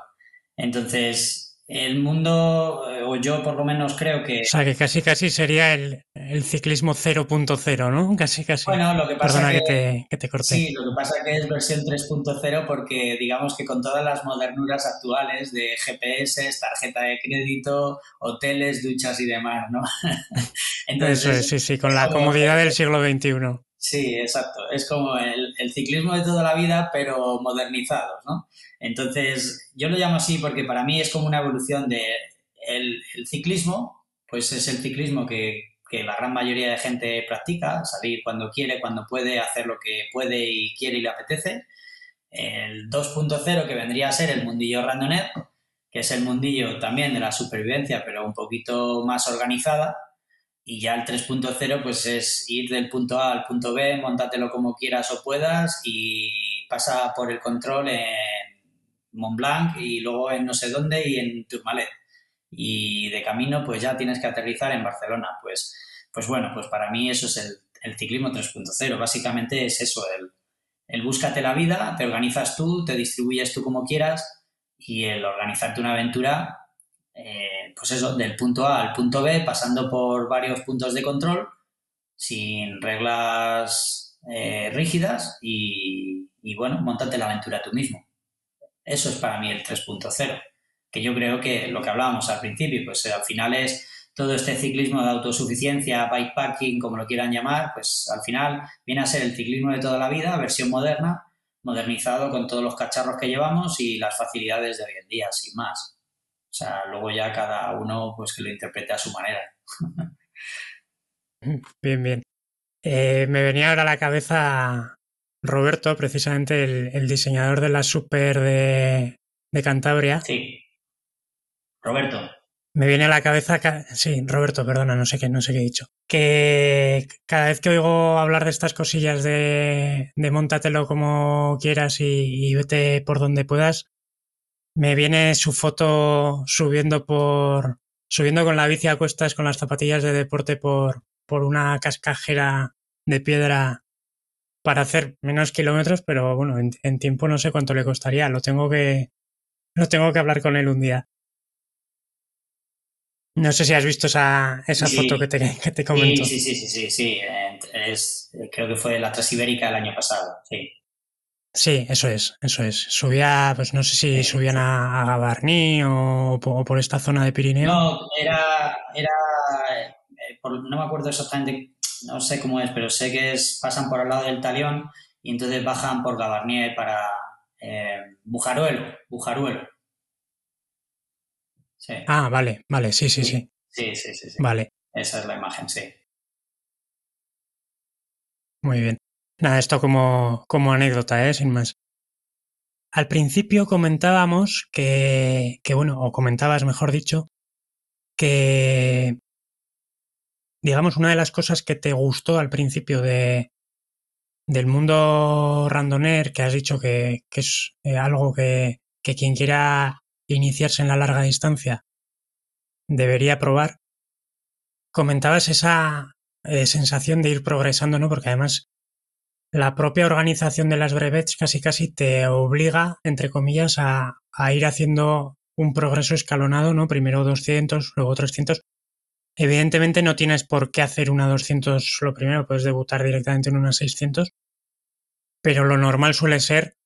Speaker 2: Entonces, el mundo, eh, o yo por lo menos creo que...
Speaker 1: O sea, que casi casi sería el, ciclismo 0.0, ¿no? Casi casi.
Speaker 2: Bueno, lo que pasa
Speaker 1: Perdona que, te, que te corté.
Speaker 2: Sí, lo que pasa que es versión 3.0 porque digamos que con todas las modernuras actuales de GPS, tarjeta de crédito, hoteles, duchas y demás, ¿no?
Speaker 1: Entonces, Eso es, sí, sí, con la comodidad del siglo XXI.
Speaker 2: Sí, exacto. Es como el, ciclismo de toda la vida, pero modernizado, ¿no? Entonces, yo lo llamo así porque para mí es como una evolución de el, ciclismo, pues es el ciclismo que, la gran mayoría de gente practica, salir cuando quiere, cuando puede, hacer lo que puede y quiere y le apetece. El 2.0 que vendría a ser el mundillo randonet, que es el mundillo también de la supervivencia, pero un poquito más organizada, y ya el 3.0 pues es ir del punto A al punto B, montatelo como quieras o puedas y pasa por el control Mont Blanc y luego en no sé dónde y en Tourmalet. Y de camino pues ya tienes que aterrizar en Barcelona. Pues, pues bueno, pues para mí eso es el, ciclismo 3.0. Básicamente es eso, el, el búscate la vida, te organizas tú, te distribuyes tú como quieras y el organizarte una aventura eh, pues eso, del punto A al punto B, pasando por varios puntos de control, sin reglas eh, rígidas y, bueno, montate la aventura tú mismo. Eso es para mí el 3.0, que yo creo que lo que hablábamos al principio, pues al final es todo este ciclismo de autosuficiencia, bikepacking, como lo quieran llamar, pues al final viene a ser el ciclismo de toda la vida, versión moderna, modernizado con todos los cacharros que llevamos y las facilidades de hoy en día, sin más. O sea, luego ya cada uno pues que lo interprete a su manera.
Speaker 1: Bien, bien. Eh, me venía ahora a la cabeza Roberto, precisamente el, diseñador de la Super de, Cantabria.
Speaker 2: Sí. Roberto.
Speaker 1: Me viene a la cabeza, sí, Roberto, perdona, no sé qué, no sé qué he dicho. Que cada vez que oigo hablar de estas cosillas de, de montatelo como quieras y, y vete por donde puedas, me viene su foto subiendo por subiendo con la bici a cuestas con las zapatillas de deporte por, por una cascajera de piedra para hacer menos kilómetros, pero bueno, en, tiempo no sé cuánto le costaría. Lo tengo que lo tengo que hablar con él un día. No sé si has visto esa, esa foto que te, que te comento.
Speaker 2: Sí, sí, sí, sí, sí, Es, creo que fue la Transibérica el año pasado, sí.
Speaker 1: Sí, eso es, eso es. Subía, pues no sé si subían a, Gabarní o, por esta zona de Pirineo.
Speaker 2: No, era, era eh, no me acuerdo exactamente, no sé cómo es, pero sé que es, pasan por el lado del Talión y entonces bajan por Gabarní para eh, Bujaruelo, Bujaruelo.
Speaker 1: Ah, vale, vale, sí, sí, sí.
Speaker 2: Sí, sí, sí, sí.
Speaker 1: Vale.
Speaker 2: Esa es la imagen, sí.
Speaker 1: Muy bien. Nada, esto como, como anécdota, ¿eh? sin más. Al principio comentábamos que, que, bueno, o comentabas, mejor dicho, que, digamos, una de las cosas que te gustó al principio de, del mundo randoner, que has dicho que, es eh, algo que, que quien quiera iniciarse en la larga distancia debería probar, comentabas esa eh, sensación de ir progresando, ¿no? Porque además la propia organización de las brevets casi casi te obliga, entre comillas, a, ir haciendo un progreso escalonado, ¿no? Primero 200, luego 300. Evidentemente no tienes por qué hacer una 200 lo primero, puedes debutar directamente en una 600, pero lo normal suele ser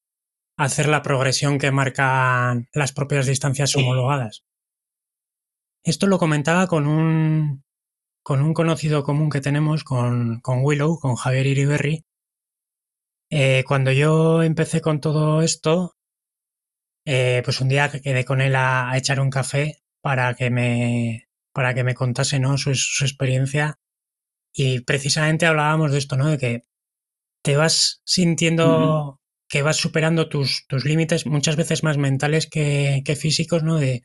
Speaker 1: hacer la progresión que marcan las propias distancias homologadas. Esto lo comentaba con un, con un conocido común que tenemos, con, con Willow, con Javier Iriberri, eh, cuando yo empecé con todo esto, eh, pues un día quedé con él a, echar un café para que me, para que me contase ¿no? su, experiencia y precisamente hablábamos de esto, ¿no? De que te vas sintiendo que vas superando tus, tus límites muchas veces más mentales que, que, físicos, ¿no? De,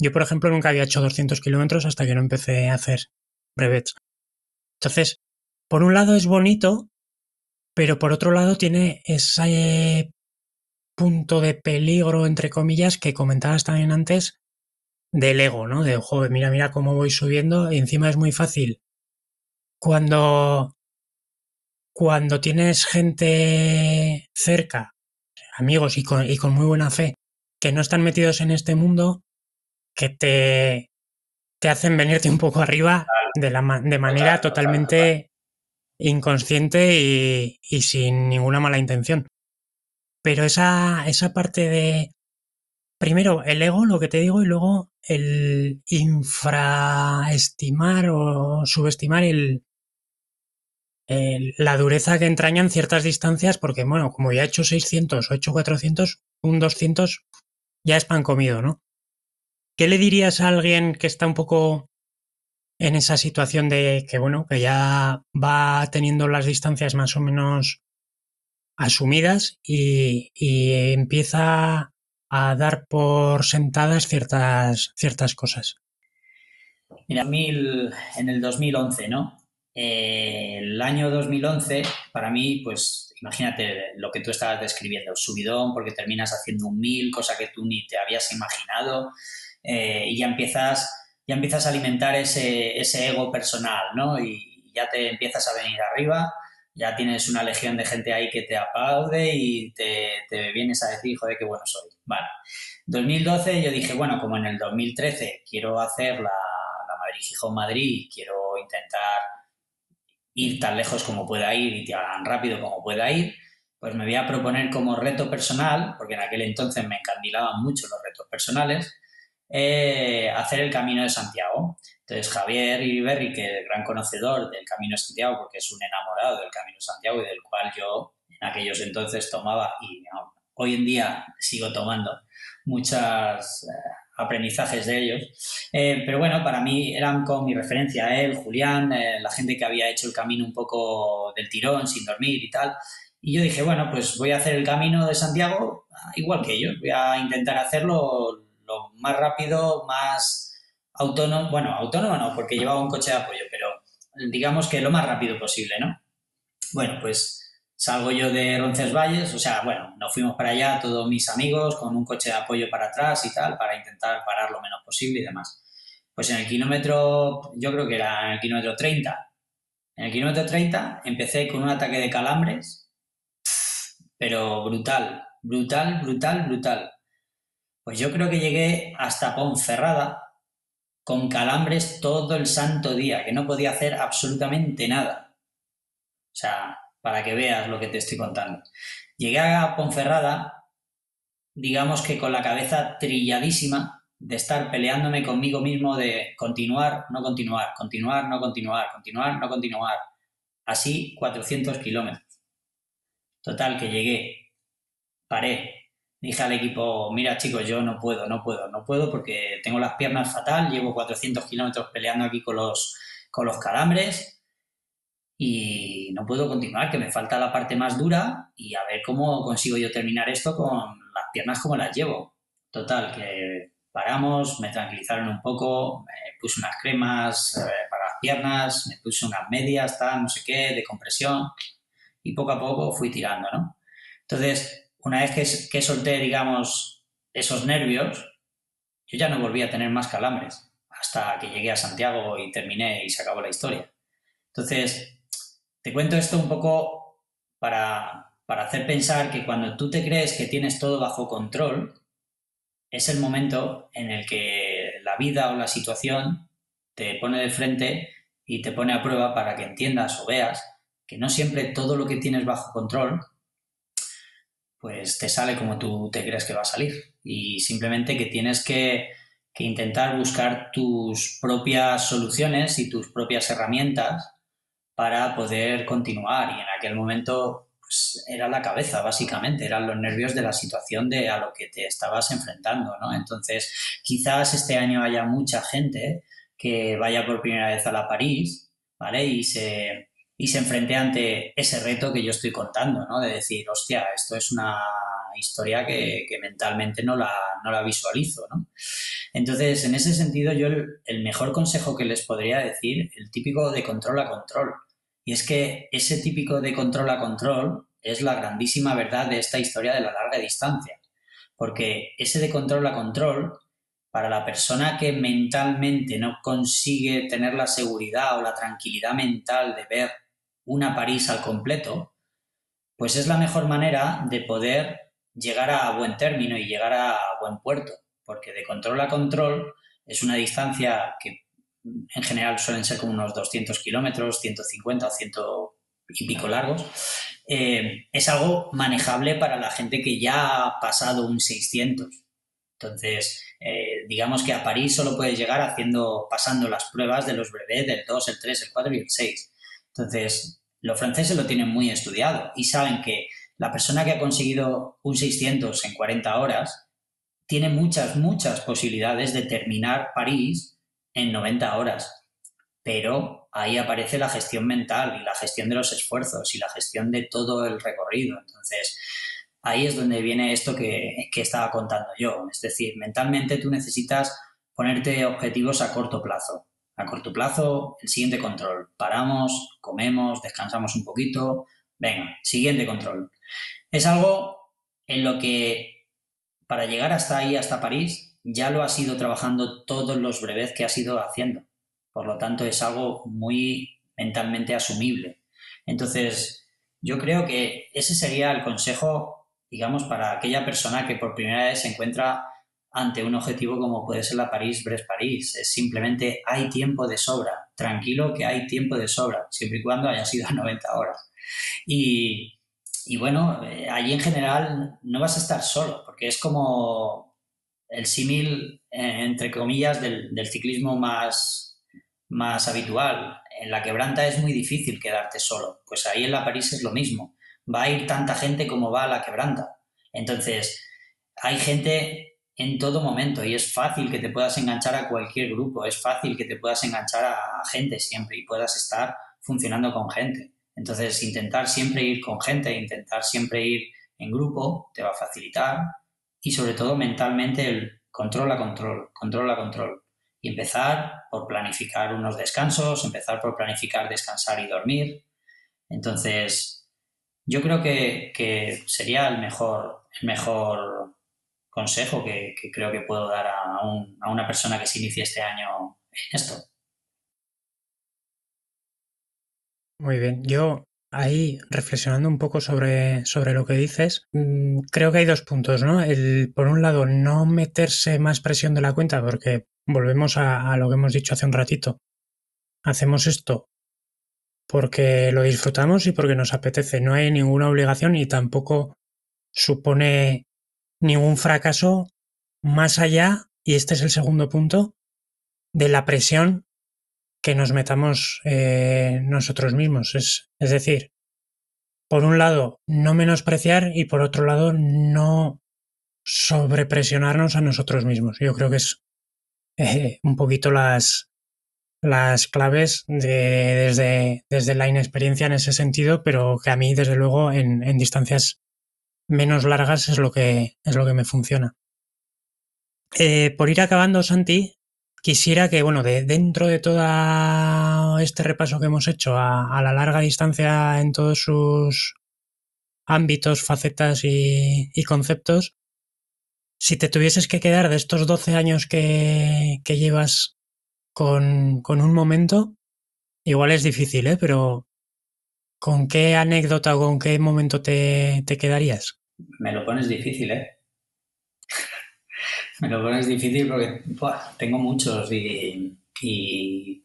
Speaker 1: yo, por ejemplo, nunca había hecho 200 kilómetros hasta que no empecé a hacer brevets. Entonces, por un lado es bonito pero por otro lado tiene ese punto de peligro, entre comillas, que comentabas también antes, del ego, ¿no? De, joder, mira, mira cómo voy subiendo, y encima es muy fácil. Cuando, cuando tienes gente cerca, amigos y con, y con muy buena fe, que no están metidos en este mundo, que te, te hacen venirte un poco arriba de, la, de manera totalmente inconsciente y, y, sin ninguna mala intención. Pero esa, esa parte de, primero, el ego, lo que te digo, y luego el infraestimar o subestimar el, la dureza que entrañan ciertas distancias, porque, bueno, como ya he hecho 600 o he hecho 400, un 200 ya es pan comido, ¿no? ¿Qué le dirías a alguien que está un poco en esa situación de que, bueno, que ya va teniendo las distancias más o menos asumidas y, y empieza a dar por sentadas ciertas, ciertas cosas?
Speaker 2: Mira, en el 2011, ¿no? Eh, el año 2011, para mí, pues imagínate lo que tú estabas describiendo, subidón, porque terminas haciendo un mil, cosa que tú ni te habías imaginado, eh, y ya empiezas, ya empiezas a alimentar ese, ese ego personal, ¿no? Y ya te empiezas a venir arriba ya tienes una legión de gente ahí que te aplaude y te, vienes a decir, joder, qué bueno soy. Vale. 2012 yo dije, bueno, como en el 2013 quiero hacer la, la Madrid-Gijón-Madrid, quiero intentar ir tan lejos como pueda ir y tan rápido como pueda ir, pues me voy a proponer como reto personal, porque en aquel entonces me encandilaban mucho los retos personales, eh, hacer el Camino de Santiago. Entonces, Javier Iriberri, que es gran conocedor del Camino de Santiago, porque es un enamorado del Camino Santiago y del cual yo en aquellos entonces tomaba y hoy en día sigo tomando muchos eh, aprendizajes de ellos. Eh, pero bueno, para mí eran con mi referencia él, Julián, la gente que había hecho el camino un poco del tirón, sin dormir y tal. Y yo dije, bueno, pues voy a hacer el camino de Santiago igual que ellos, voy a intentar hacerlo lo más rápido, más autónomo, bueno, autónomo no, porque llevaba un coche de apoyo, pero digamos que lo más rápido posible, ¿no? Bueno, pues salgo yo de Roncesvalles, o sea, bueno, nos fuimos para allá todos mis amigos con un coche de apoyo para atrás y tal, para intentar parar lo menos posible y demás. Pues en el kilómetro, yo creo que era en el kilómetro 30, en el kilómetro 30 empecé con un ataque de calambres, pero brutal, brutal, brutal, brutal. Pues yo creo que llegué hasta Ponferrada con calambres todo el santo día, que no podía hacer absolutamente nada. O sea, para que veas lo que te estoy contando. Llegué a Ponferrada, digamos que con la cabeza trilladísima de estar peleándome conmigo mismo de continuar, no continuar, continuar, no continuar, continuar, no continuar. Así 400 kilómetros. Total, que llegué, paré, dije al equipo, mira chicos, yo no puedo, no puedo, no puedo porque tengo las piernas fatal, llevo 400 kilómetros peleando aquí con los, con los calambres y no puedo continuar, que me falta la parte más dura y a ver cómo consigo yo terminar esto con las piernas como las llevo. Total, que paramos, me tranquilizaron un poco, me puse unas cremas eh, para las piernas, me puse unas medias, tal, no sé qué, de compresión y poco a poco fui tirando, ¿no? Entonces, una vez que, solté, digamos, esos nervios, yo ya no volví a tener más calambres hasta que llegué a Santiago y terminé y se acabó la historia. Entonces, te cuento esto un poco para, para hacer pensar que cuando tú te crees que tienes todo bajo control, es el momento en el que la vida o la situación te pone de frente y te pone a prueba para que entiendas o veas que no siempre todo lo que tienes bajo control pues te sale como tú te crees que va a salir. Y simplemente que tienes que, intentar buscar tus propias soluciones y tus propias herramientas para poder continuar. Y en aquel momento pues, era la cabeza, básicamente, eran los nervios de la situación de a lo que te estabas enfrentando, ¿no? Entonces, quizás este año haya mucha gente que vaya por primera vez a la París, ¿vale? Y se, y se enfrente ante ese reto que yo estoy contando, ¿no? De decir, hostia, esto es una historia que, mentalmente no la, no la visualizo, ¿no? Entonces, en ese sentido, yo el, mejor consejo que les podría decir, el típico de control a control, y es que ese típico de control a control es la grandísima verdad de esta historia de la larga distancia, porque ese de control a control para la persona que mentalmente no consigue tener la seguridad o la tranquilidad mental de ver una París al completo, pues es la mejor manera de poder llegar a buen término y llegar a buen puerto, porque de control a control es una distancia que en general suelen ser como unos 200 kilómetros, 150 o 100 y pico largos, eh, es algo manejable para la gente que ya ha pasado un 600. Entonces, eh, digamos que a París solo puedes llegar haciendo, pasando las pruebas de los brevets del 2, el 3, el 4 y el 6. Entonces, los franceses lo tienen muy estudiado y saben que la persona que ha conseguido un 600 en 40 horas tiene muchas, muchas posibilidades de terminar París en 90 horas. Pero ahí aparece la gestión mental y la gestión de los esfuerzos y la gestión de todo el recorrido. Entonces, ahí es donde viene esto que, que estaba contando yo. Es decir, mentalmente tú necesitas ponerte objetivos a corto plazo. A corto plazo, el siguiente control. Paramos, comemos, descansamos un poquito. Venga, siguiente control. Es algo en lo que para llegar hasta ahí, hasta París, ya lo has ido trabajando todos los brevets que has ido haciendo. Por lo tanto, es algo muy mentalmente asumible. Entonces, yo creo que ese sería el consejo, digamos, para aquella persona que por primera vez se encuentra ante un objetivo como puede ser la París-Brest-París. Es simplemente hay tiempo de sobra. Tranquilo que hay tiempo de sobra, siempre y cuando haya sido 90 horas. Y, y bueno, eh, allí en general no vas a estar solo, porque es como el símil, eh, entre comillas, del, del ciclismo más más habitual. En la quebranta es muy difícil quedarte solo. Pues ahí en la París es lo mismo. Va a ir tanta gente como va a la quebranta. Entonces, hay gente en todo momento y es fácil que te puedas enganchar a cualquier grupo, es fácil que te puedas enganchar a gente siempre y puedas estar funcionando con gente. Entonces, intentar siempre ir con gente, intentar siempre ir en grupo, te va a facilitar y sobre todo mentalmente el control a control, control a control y empezar por planificar unos descansos, empezar por planificar descansar y dormir. Entonces, yo creo que, sería el mejor, el mejor consejo que, creo que puedo dar a, una persona que se inicie este año en esto.
Speaker 1: Muy bien, yo ahí reflexionando un poco sobre, lo que dices, mm, creo que hay dos puntos, ¿no? Por un lado, no meterse más presión de la cuenta, porque volvemos a, lo que hemos dicho hace un ratito. Hacemos esto porque lo disfrutamos y porque nos apetece. No hay ninguna obligación y tampoco supone ningún fracaso más allá, y este es el segundo punto, de la presión que nos metamos eh, nosotros mismos. Es, es decir, por un lado, no menospreciar y por otro lado, no sobrepresionarnos a nosotros mismos. Yo creo que es eh, un poquito las, las claves de, desde, desde la inexperiencia en ese sentido, pero que a mí, desde luego, en, en distancias menos largas es lo que, es lo que me funciona. Eh, por ir acabando, Santi, quisiera que, bueno, de, dentro de todo este repaso que hemos hecho a, a, la larga distancia en todos sus ámbitos, facetas y, y conceptos, si te tuvieses que quedar de estos 12 años que, que llevas con, con, un momento, igual es difícil, ¿eh? Pero ¿con qué anécdota o con qué momento te, te quedarías?
Speaker 2: Me lo pones difícil, ¿eh? Me lo pones difícil porque tengo muchos y, y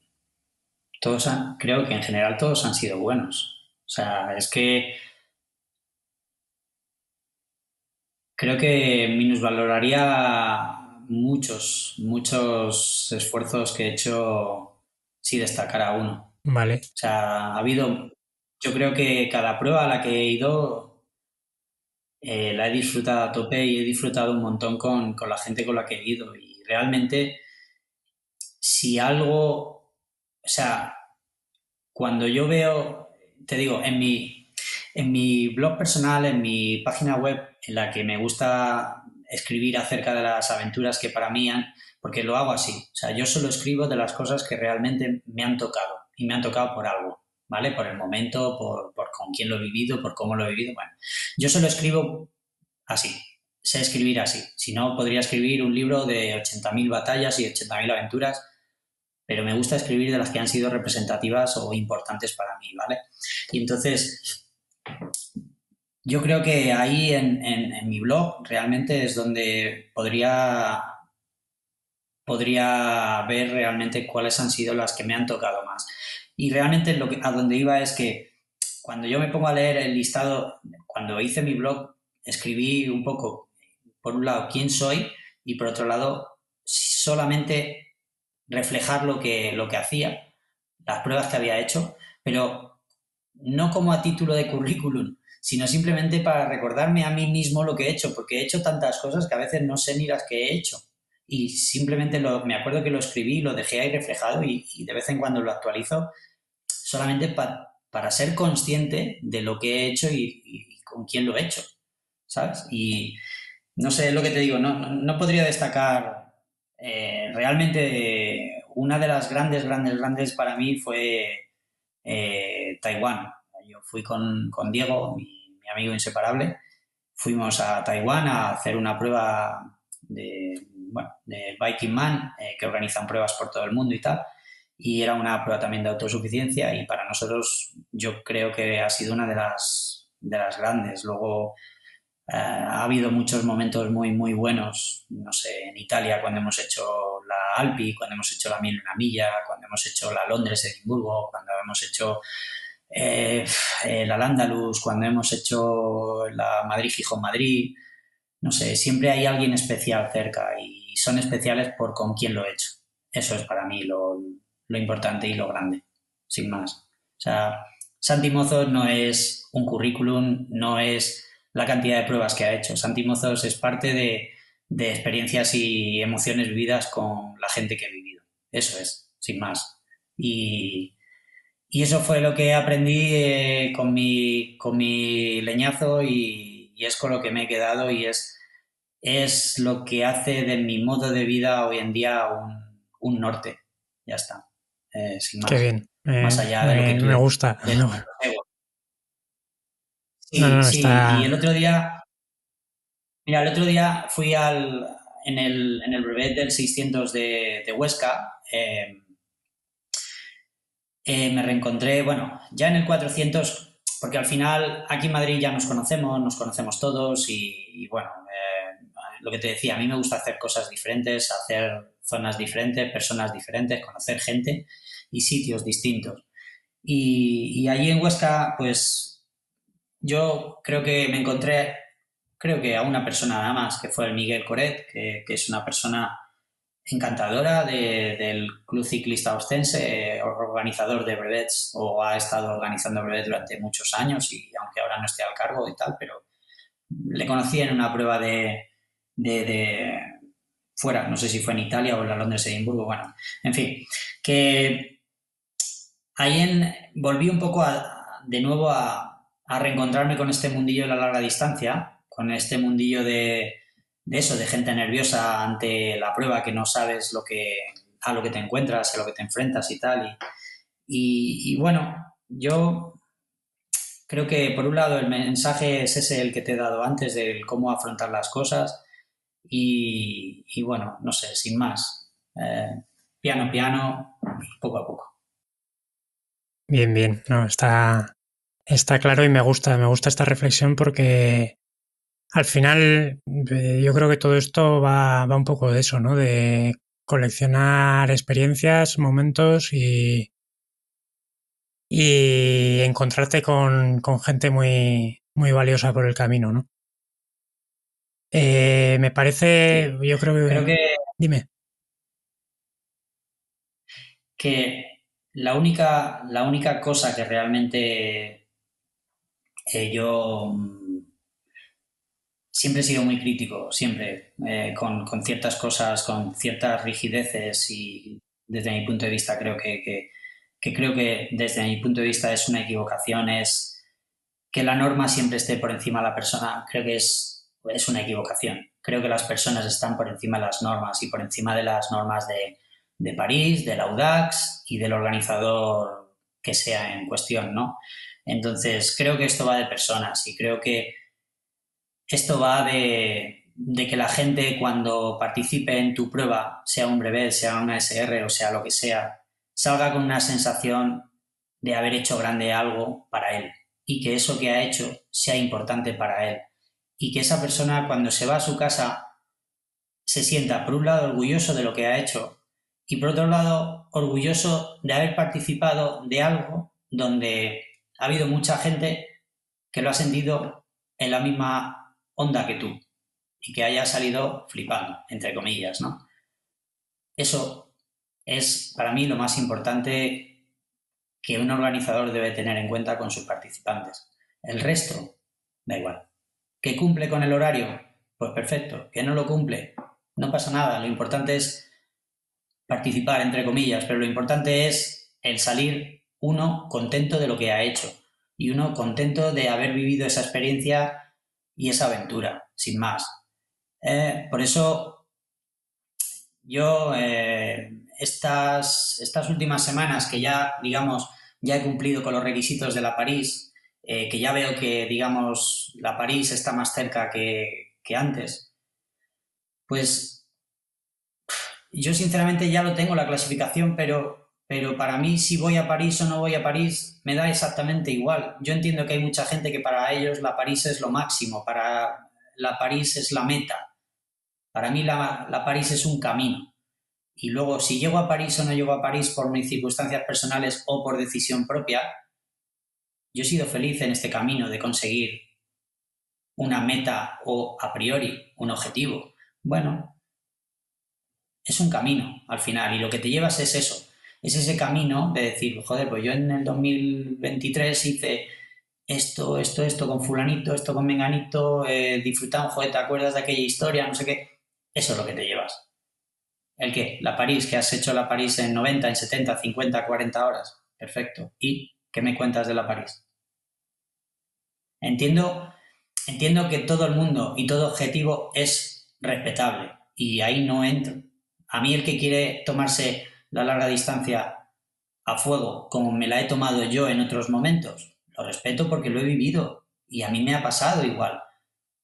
Speaker 2: todos han, creo que en general todos han sido buenos. O sea, es que creo que minusvaloraría muchos, muchos esfuerzos que he hecho si destacara uno.
Speaker 1: Vale.
Speaker 2: O sea, ha habido, yo creo que cada prueba a la que he ido eh, la he disfrutado a tope y he disfrutado un montón con, con la gente con la que he ido. Y realmente, si algo, o sea, cuando yo veo, te digo, en mi, en mi blog personal, en mi página web, en la que me gusta escribir acerca de las aventuras que para mí han, porque lo hago así. O sea, yo solo escribo de las cosas que realmente me han tocado y me han tocado por algo, ¿vale? Por el momento, por, por con quién lo he vivido, por cómo lo he vivido. Bueno, yo solo escribo así, sé escribir así. Si no, podría escribir un libro de 80.000 batallas y 80.000 aventuras, pero me gusta escribir de las que han sido representativas o importantes para mí, ¿vale? Y entonces, yo creo que ahí en, en, mi blog realmente es donde podría podría ver realmente cuáles han sido las que me han tocado más. Y realmente lo que, a donde iba es que cuando yo me pongo a leer el listado, cuando hice mi blog, escribí un poco, por un lado, quién soy y por otro lado, solamente reflejar lo que, lo que hacía, las pruebas que había hecho, pero no como a título de currículum, sino simplemente para recordarme a mí mismo lo que he hecho, porque he hecho tantas cosas que a veces no sé ni las que he hecho. Y simplemente lo, me acuerdo que lo escribí, lo dejé ahí reflejado y, de vez en cuando lo actualizo solamente para ser consciente de lo que he hecho y, con quién lo he hecho, ¿sabes? Y no sé, lo que te digo, no, no podría destacar eh, realmente una de las grandes, grandes, grandes para mí fue eh, Taiwán. Yo fui con, Diego, mi, amigo inseparable, fuimos a Taiwán a hacer una prueba de, bueno, de Viking Man, eh, que organizan pruebas por todo el mundo y tal. Y era una prueba también de autosuficiencia y para nosotros yo creo que ha sido una de las, de las grandes. Luego eh, ha habido muchos momentos muy, muy buenos, no sé, en Italia cuando hemos hecho la Alpi, cuando hemos hecho la Mil una milla, cuando hemos hecho la Londres-Edimburgo, cuando hemos hecho eh, la Landalus, cuando hemos hecho la Madrid-Gijón-Madrid, no sé, siempre hay alguien especial cerca y son especiales por con quién lo he hecho. Eso es para mí lo, lo importante y lo grande, sin más. O sea, Santi Mozos no es un currículum, no es la cantidad de pruebas que ha hecho. Santi Mozos es parte de, de experiencias y emociones vividas con la gente que he vivido. Eso es, sin más. Y, y eso fue lo que aprendí eh, con, mi, con mi leñazo y, es con lo que me he quedado y es, es lo que hace de mi modo de vida hoy en día un, norte. Ya está. Eh, sin más.
Speaker 1: Qué bien.
Speaker 2: más allá de lo que tú
Speaker 1: Me gusta.
Speaker 2: Sí, Y el otro día, mira, el otro día fui al, en el, en el brevet del 600 de, de Huesca. Eh, eh, me reencontré, bueno, ya en el 400, porque al final aquí en Madrid ya nos conocemos, nos conocemos todos y, bueno, lo que te decía, a mí me gusta hacer cosas diferentes, hacer zonas diferentes, personas diferentes, conocer gente y sitios distintos. Y, allí en Huesca, pues yo creo que me encontré, creo que a una persona nada más, que fue el Miguel Coret, que, que es una persona encantadora del Club Ciclista Ostense, organizador de brevets o ha estado organizando brevets durante muchos años y aunque ahora no esté al cargo y tal, pero le conocí en una prueba de, de, fuera, no sé si fue en Italia o en la Londres Edimburgo, bueno, en fin, que ahí volví un poco de nuevo a, a reencontrarme con este mundillo de la larga distancia, con este mundillo de, de eso, de gente nerviosa ante la prueba que no sabes lo que, a lo que te encuentras, a lo que te enfrentas y tal. Y, bueno, yo creo que por un lado el mensaje es ese el que te he dado antes de cómo afrontar las cosas y, bueno, no sé, sin más. Eh, piano, piano, poco a poco.
Speaker 1: Bien, bien, no, está, está claro y me gusta, me gusta esta reflexión porque al final, eh, yo creo que todo esto va, va un poco de eso, ¿no? De coleccionar experiencias, momentos y, y encontrarte con, gente muy, muy valiosa por el camino, ¿no? Eh, me parece, yo creo
Speaker 2: que,
Speaker 1: Dime.
Speaker 2: Que la única, la única cosa que realmente eh, yo siempre he sido muy crítico, siempre, eh, con, ciertas cosas, con ciertas rigideces y desde mi punto de vista creo que, creo que desde mi punto de vista es una equivocación, es que la norma siempre esté por encima de la persona, creo que es, es una equivocación. Creo que las personas están por encima de las normas y por encima de las normas de, de París, del Audax y del organizador que sea en cuestión, ¿no? Entonces, creo que esto va de personas y creo que esto va de, que la gente cuando participe en tu prueba, sea un brevet, sea una SR o sea lo que sea, salga con una sensación de haber hecho grande algo para él y que eso que ha hecho sea importante para él y que esa persona cuando se va a su casa se sienta, por un lado, orgulloso de lo que ha hecho y, por otro lado, orgulloso de haber participado de algo donde ha habido mucha gente que lo ha sentido en la misma onda que tú y que haya salido flipando, entre comillas, ¿no? Eso es para mí lo más importante que un organizador debe tener en cuenta con sus participantes. El resto, da igual. ¿Que cumple con el horario? Pues perfecto. ¿Que no lo cumple? No pasa nada. Lo importante es participar, entre comillas, pero lo importante es el salir uno contento de lo que ha hecho y uno contento de haber vivido esa experiencia y esa aventura, sin más. Eh, por eso yo eh, estas, estas últimas semanas que ya, digamos, ya he cumplido con los requisitos de la París, eh, que ya veo que, digamos, la París está más cerca que, que antes, pues yo sinceramente ya lo tengo la clasificación, pero, pero para mí si voy a París o no voy a París me da exactamente igual. Yo entiendo que hay mucha gente que para ellos la París es lo máximo, para la París es la meta. Para mí la, la París es un camino. Y luego, si llego a París o no llego a París por mis circunstancias personales o por decisión propia, yo he sido feliz en este camino de conseguir una meta o a priori un objetivo. Bueno, es un camino al final y lo que te llevas es eso, es ese camino de decir, joder, pues yo en el 2023 hice esto, esto, esto con fulanito, esto con menganito, eh, disfrutado, joder, ¿te acuerdas de aquella historia? No sé qué. Eso es lo que te llevas. ¿El qué? La París, que has hecho la París en 90, en 70, 50, 40 horas. Perfecto. ¿Y qué me cuentas de la París? Entiendo, entiendo que todo el mundo y todo objetivo es respetable y ahí no entro. A mí el que quiere tomarse la larga distancia a fuego como me la he tomado yo en otros momentos, lo respeto porque lo he vivido y a mí me ha pasado igual.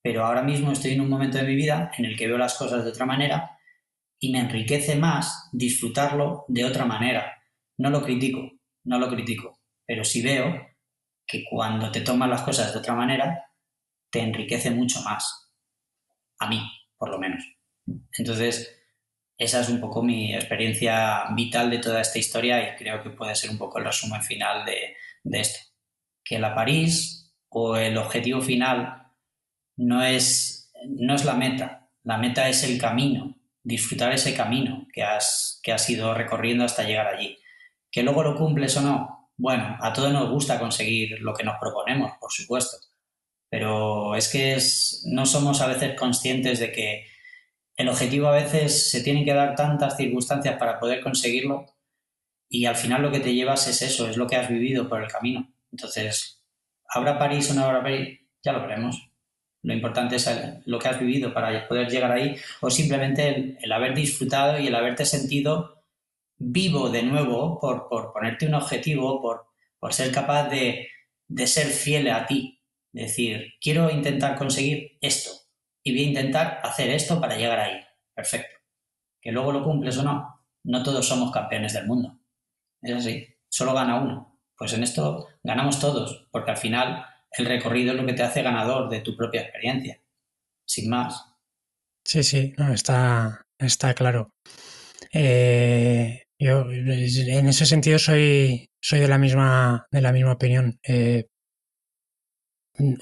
Speaker 2: Pero ahora mismo estoy en un momento de mi vida en el que veo las cosas de otra manera y me enriquece más disfrutarlo de otra manera. No lo critico, no lo critico, pero sí veo que cuando te tomas las cosas de otra manera, te enriquece mucho más. A mí, por lo menos. Entonces, esa es un poco mi experiencia vital de toda esta historia y creo que puede ser un poco el resumen final de, de esto. Que la París o el objetivo final no es, no es la meta, la meta es el camino disfrutar ese camino que has, que has ido recorriendo hasta llegar allí. Que luego lo cumples o no, bueno, a todos nos gusta conseguir lo que nos proponemos, por supuesto, pero es que no somos a veces conscientes de que el objetivo a veces se tienen que dar tantas circunstancias para poder conseguirlo y al final lo que te llevas es eso, es lo que has vivido por el camino. Entonces, ¿habrá París o no habrá París? Ya lo veremos. Lo importante es lo que has vivido para poder llegar ahí o simplemente el, haber disfrutado y el haberte sentido vivo de nuevo por, ponerte un objetivo, por, por ser capaz de, de, ser fiel a ti. Decir, quiero intentar conseguir esto y voy a intentar hacer esto para llegar ahí. Perfecto. Que luego lo cumples o no. No todos somos campeones del mundo. Es así. Solo gana uno. Pues en esto ganamos todos, porque al final el recorrido es lo que te hace ganador de tu propia experiencia, sin más.
Speaker 1: Sí, sí, no, está, está claro. Eh, yo en ese sentido soy, soy de la misma, de la misma opinión. Eh,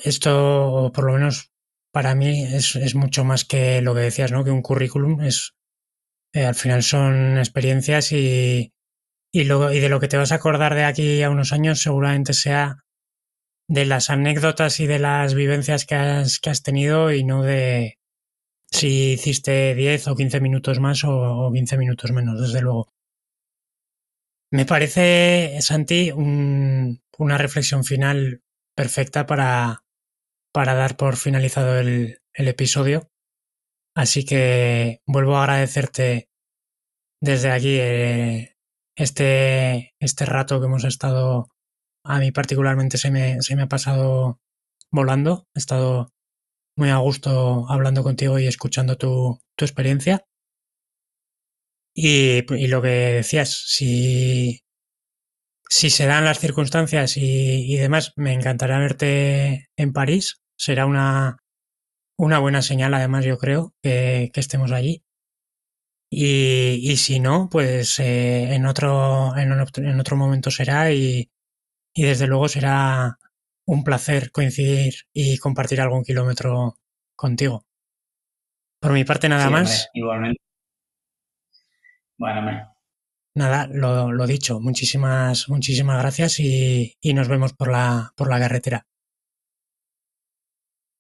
Speaker 1: esto, por lo menos para mí, es, mucho más que lo que decías, ¿no? Que un currículum es eh, al final son experiencias y, y, luego, y de lo que te vas a acordar de aquí a unos años seguramente sea de las anécdotas y de las vivencias que has, que has tenido y no de si hiciste 10 o 15 minutos más o, 15 minutos menos, desde luego. Me parece, Santi, una reflexión final perfecta para, para dar por finalizado el, el, episodio. Así que vuelvo a agradecerte desde aquí eh, este, este rato que hemos estado a mí particularmente se me, se me ha pasado volando. He estado muy a gusto hablando contigo y escuchando tu, tu experiencia. Y, y, lo que decías, si, si se dan las circunstancias y, y, demás, me encantará verte en París. Será una, una buena señal, además, yo creo, que, que estemos allí. Y, si no, pues eh, en, otro, en, en, otro momento será y, y desde luego será un placer coincidir y compartir algún kilómetro contigo. Por mi parte nada más.
Speaker 2: igualmente. Bueno,
Speaker 1: Nada, lo, lo, dicho, muchísimas, muchísimas gracias y, y, nos vemos por la, por la carretera.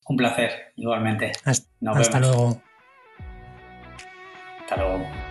Speaker 2: Un placer, igualmente.
Speaker 1: Hasta, hasta luego.
Speaker 2: Hasta luego.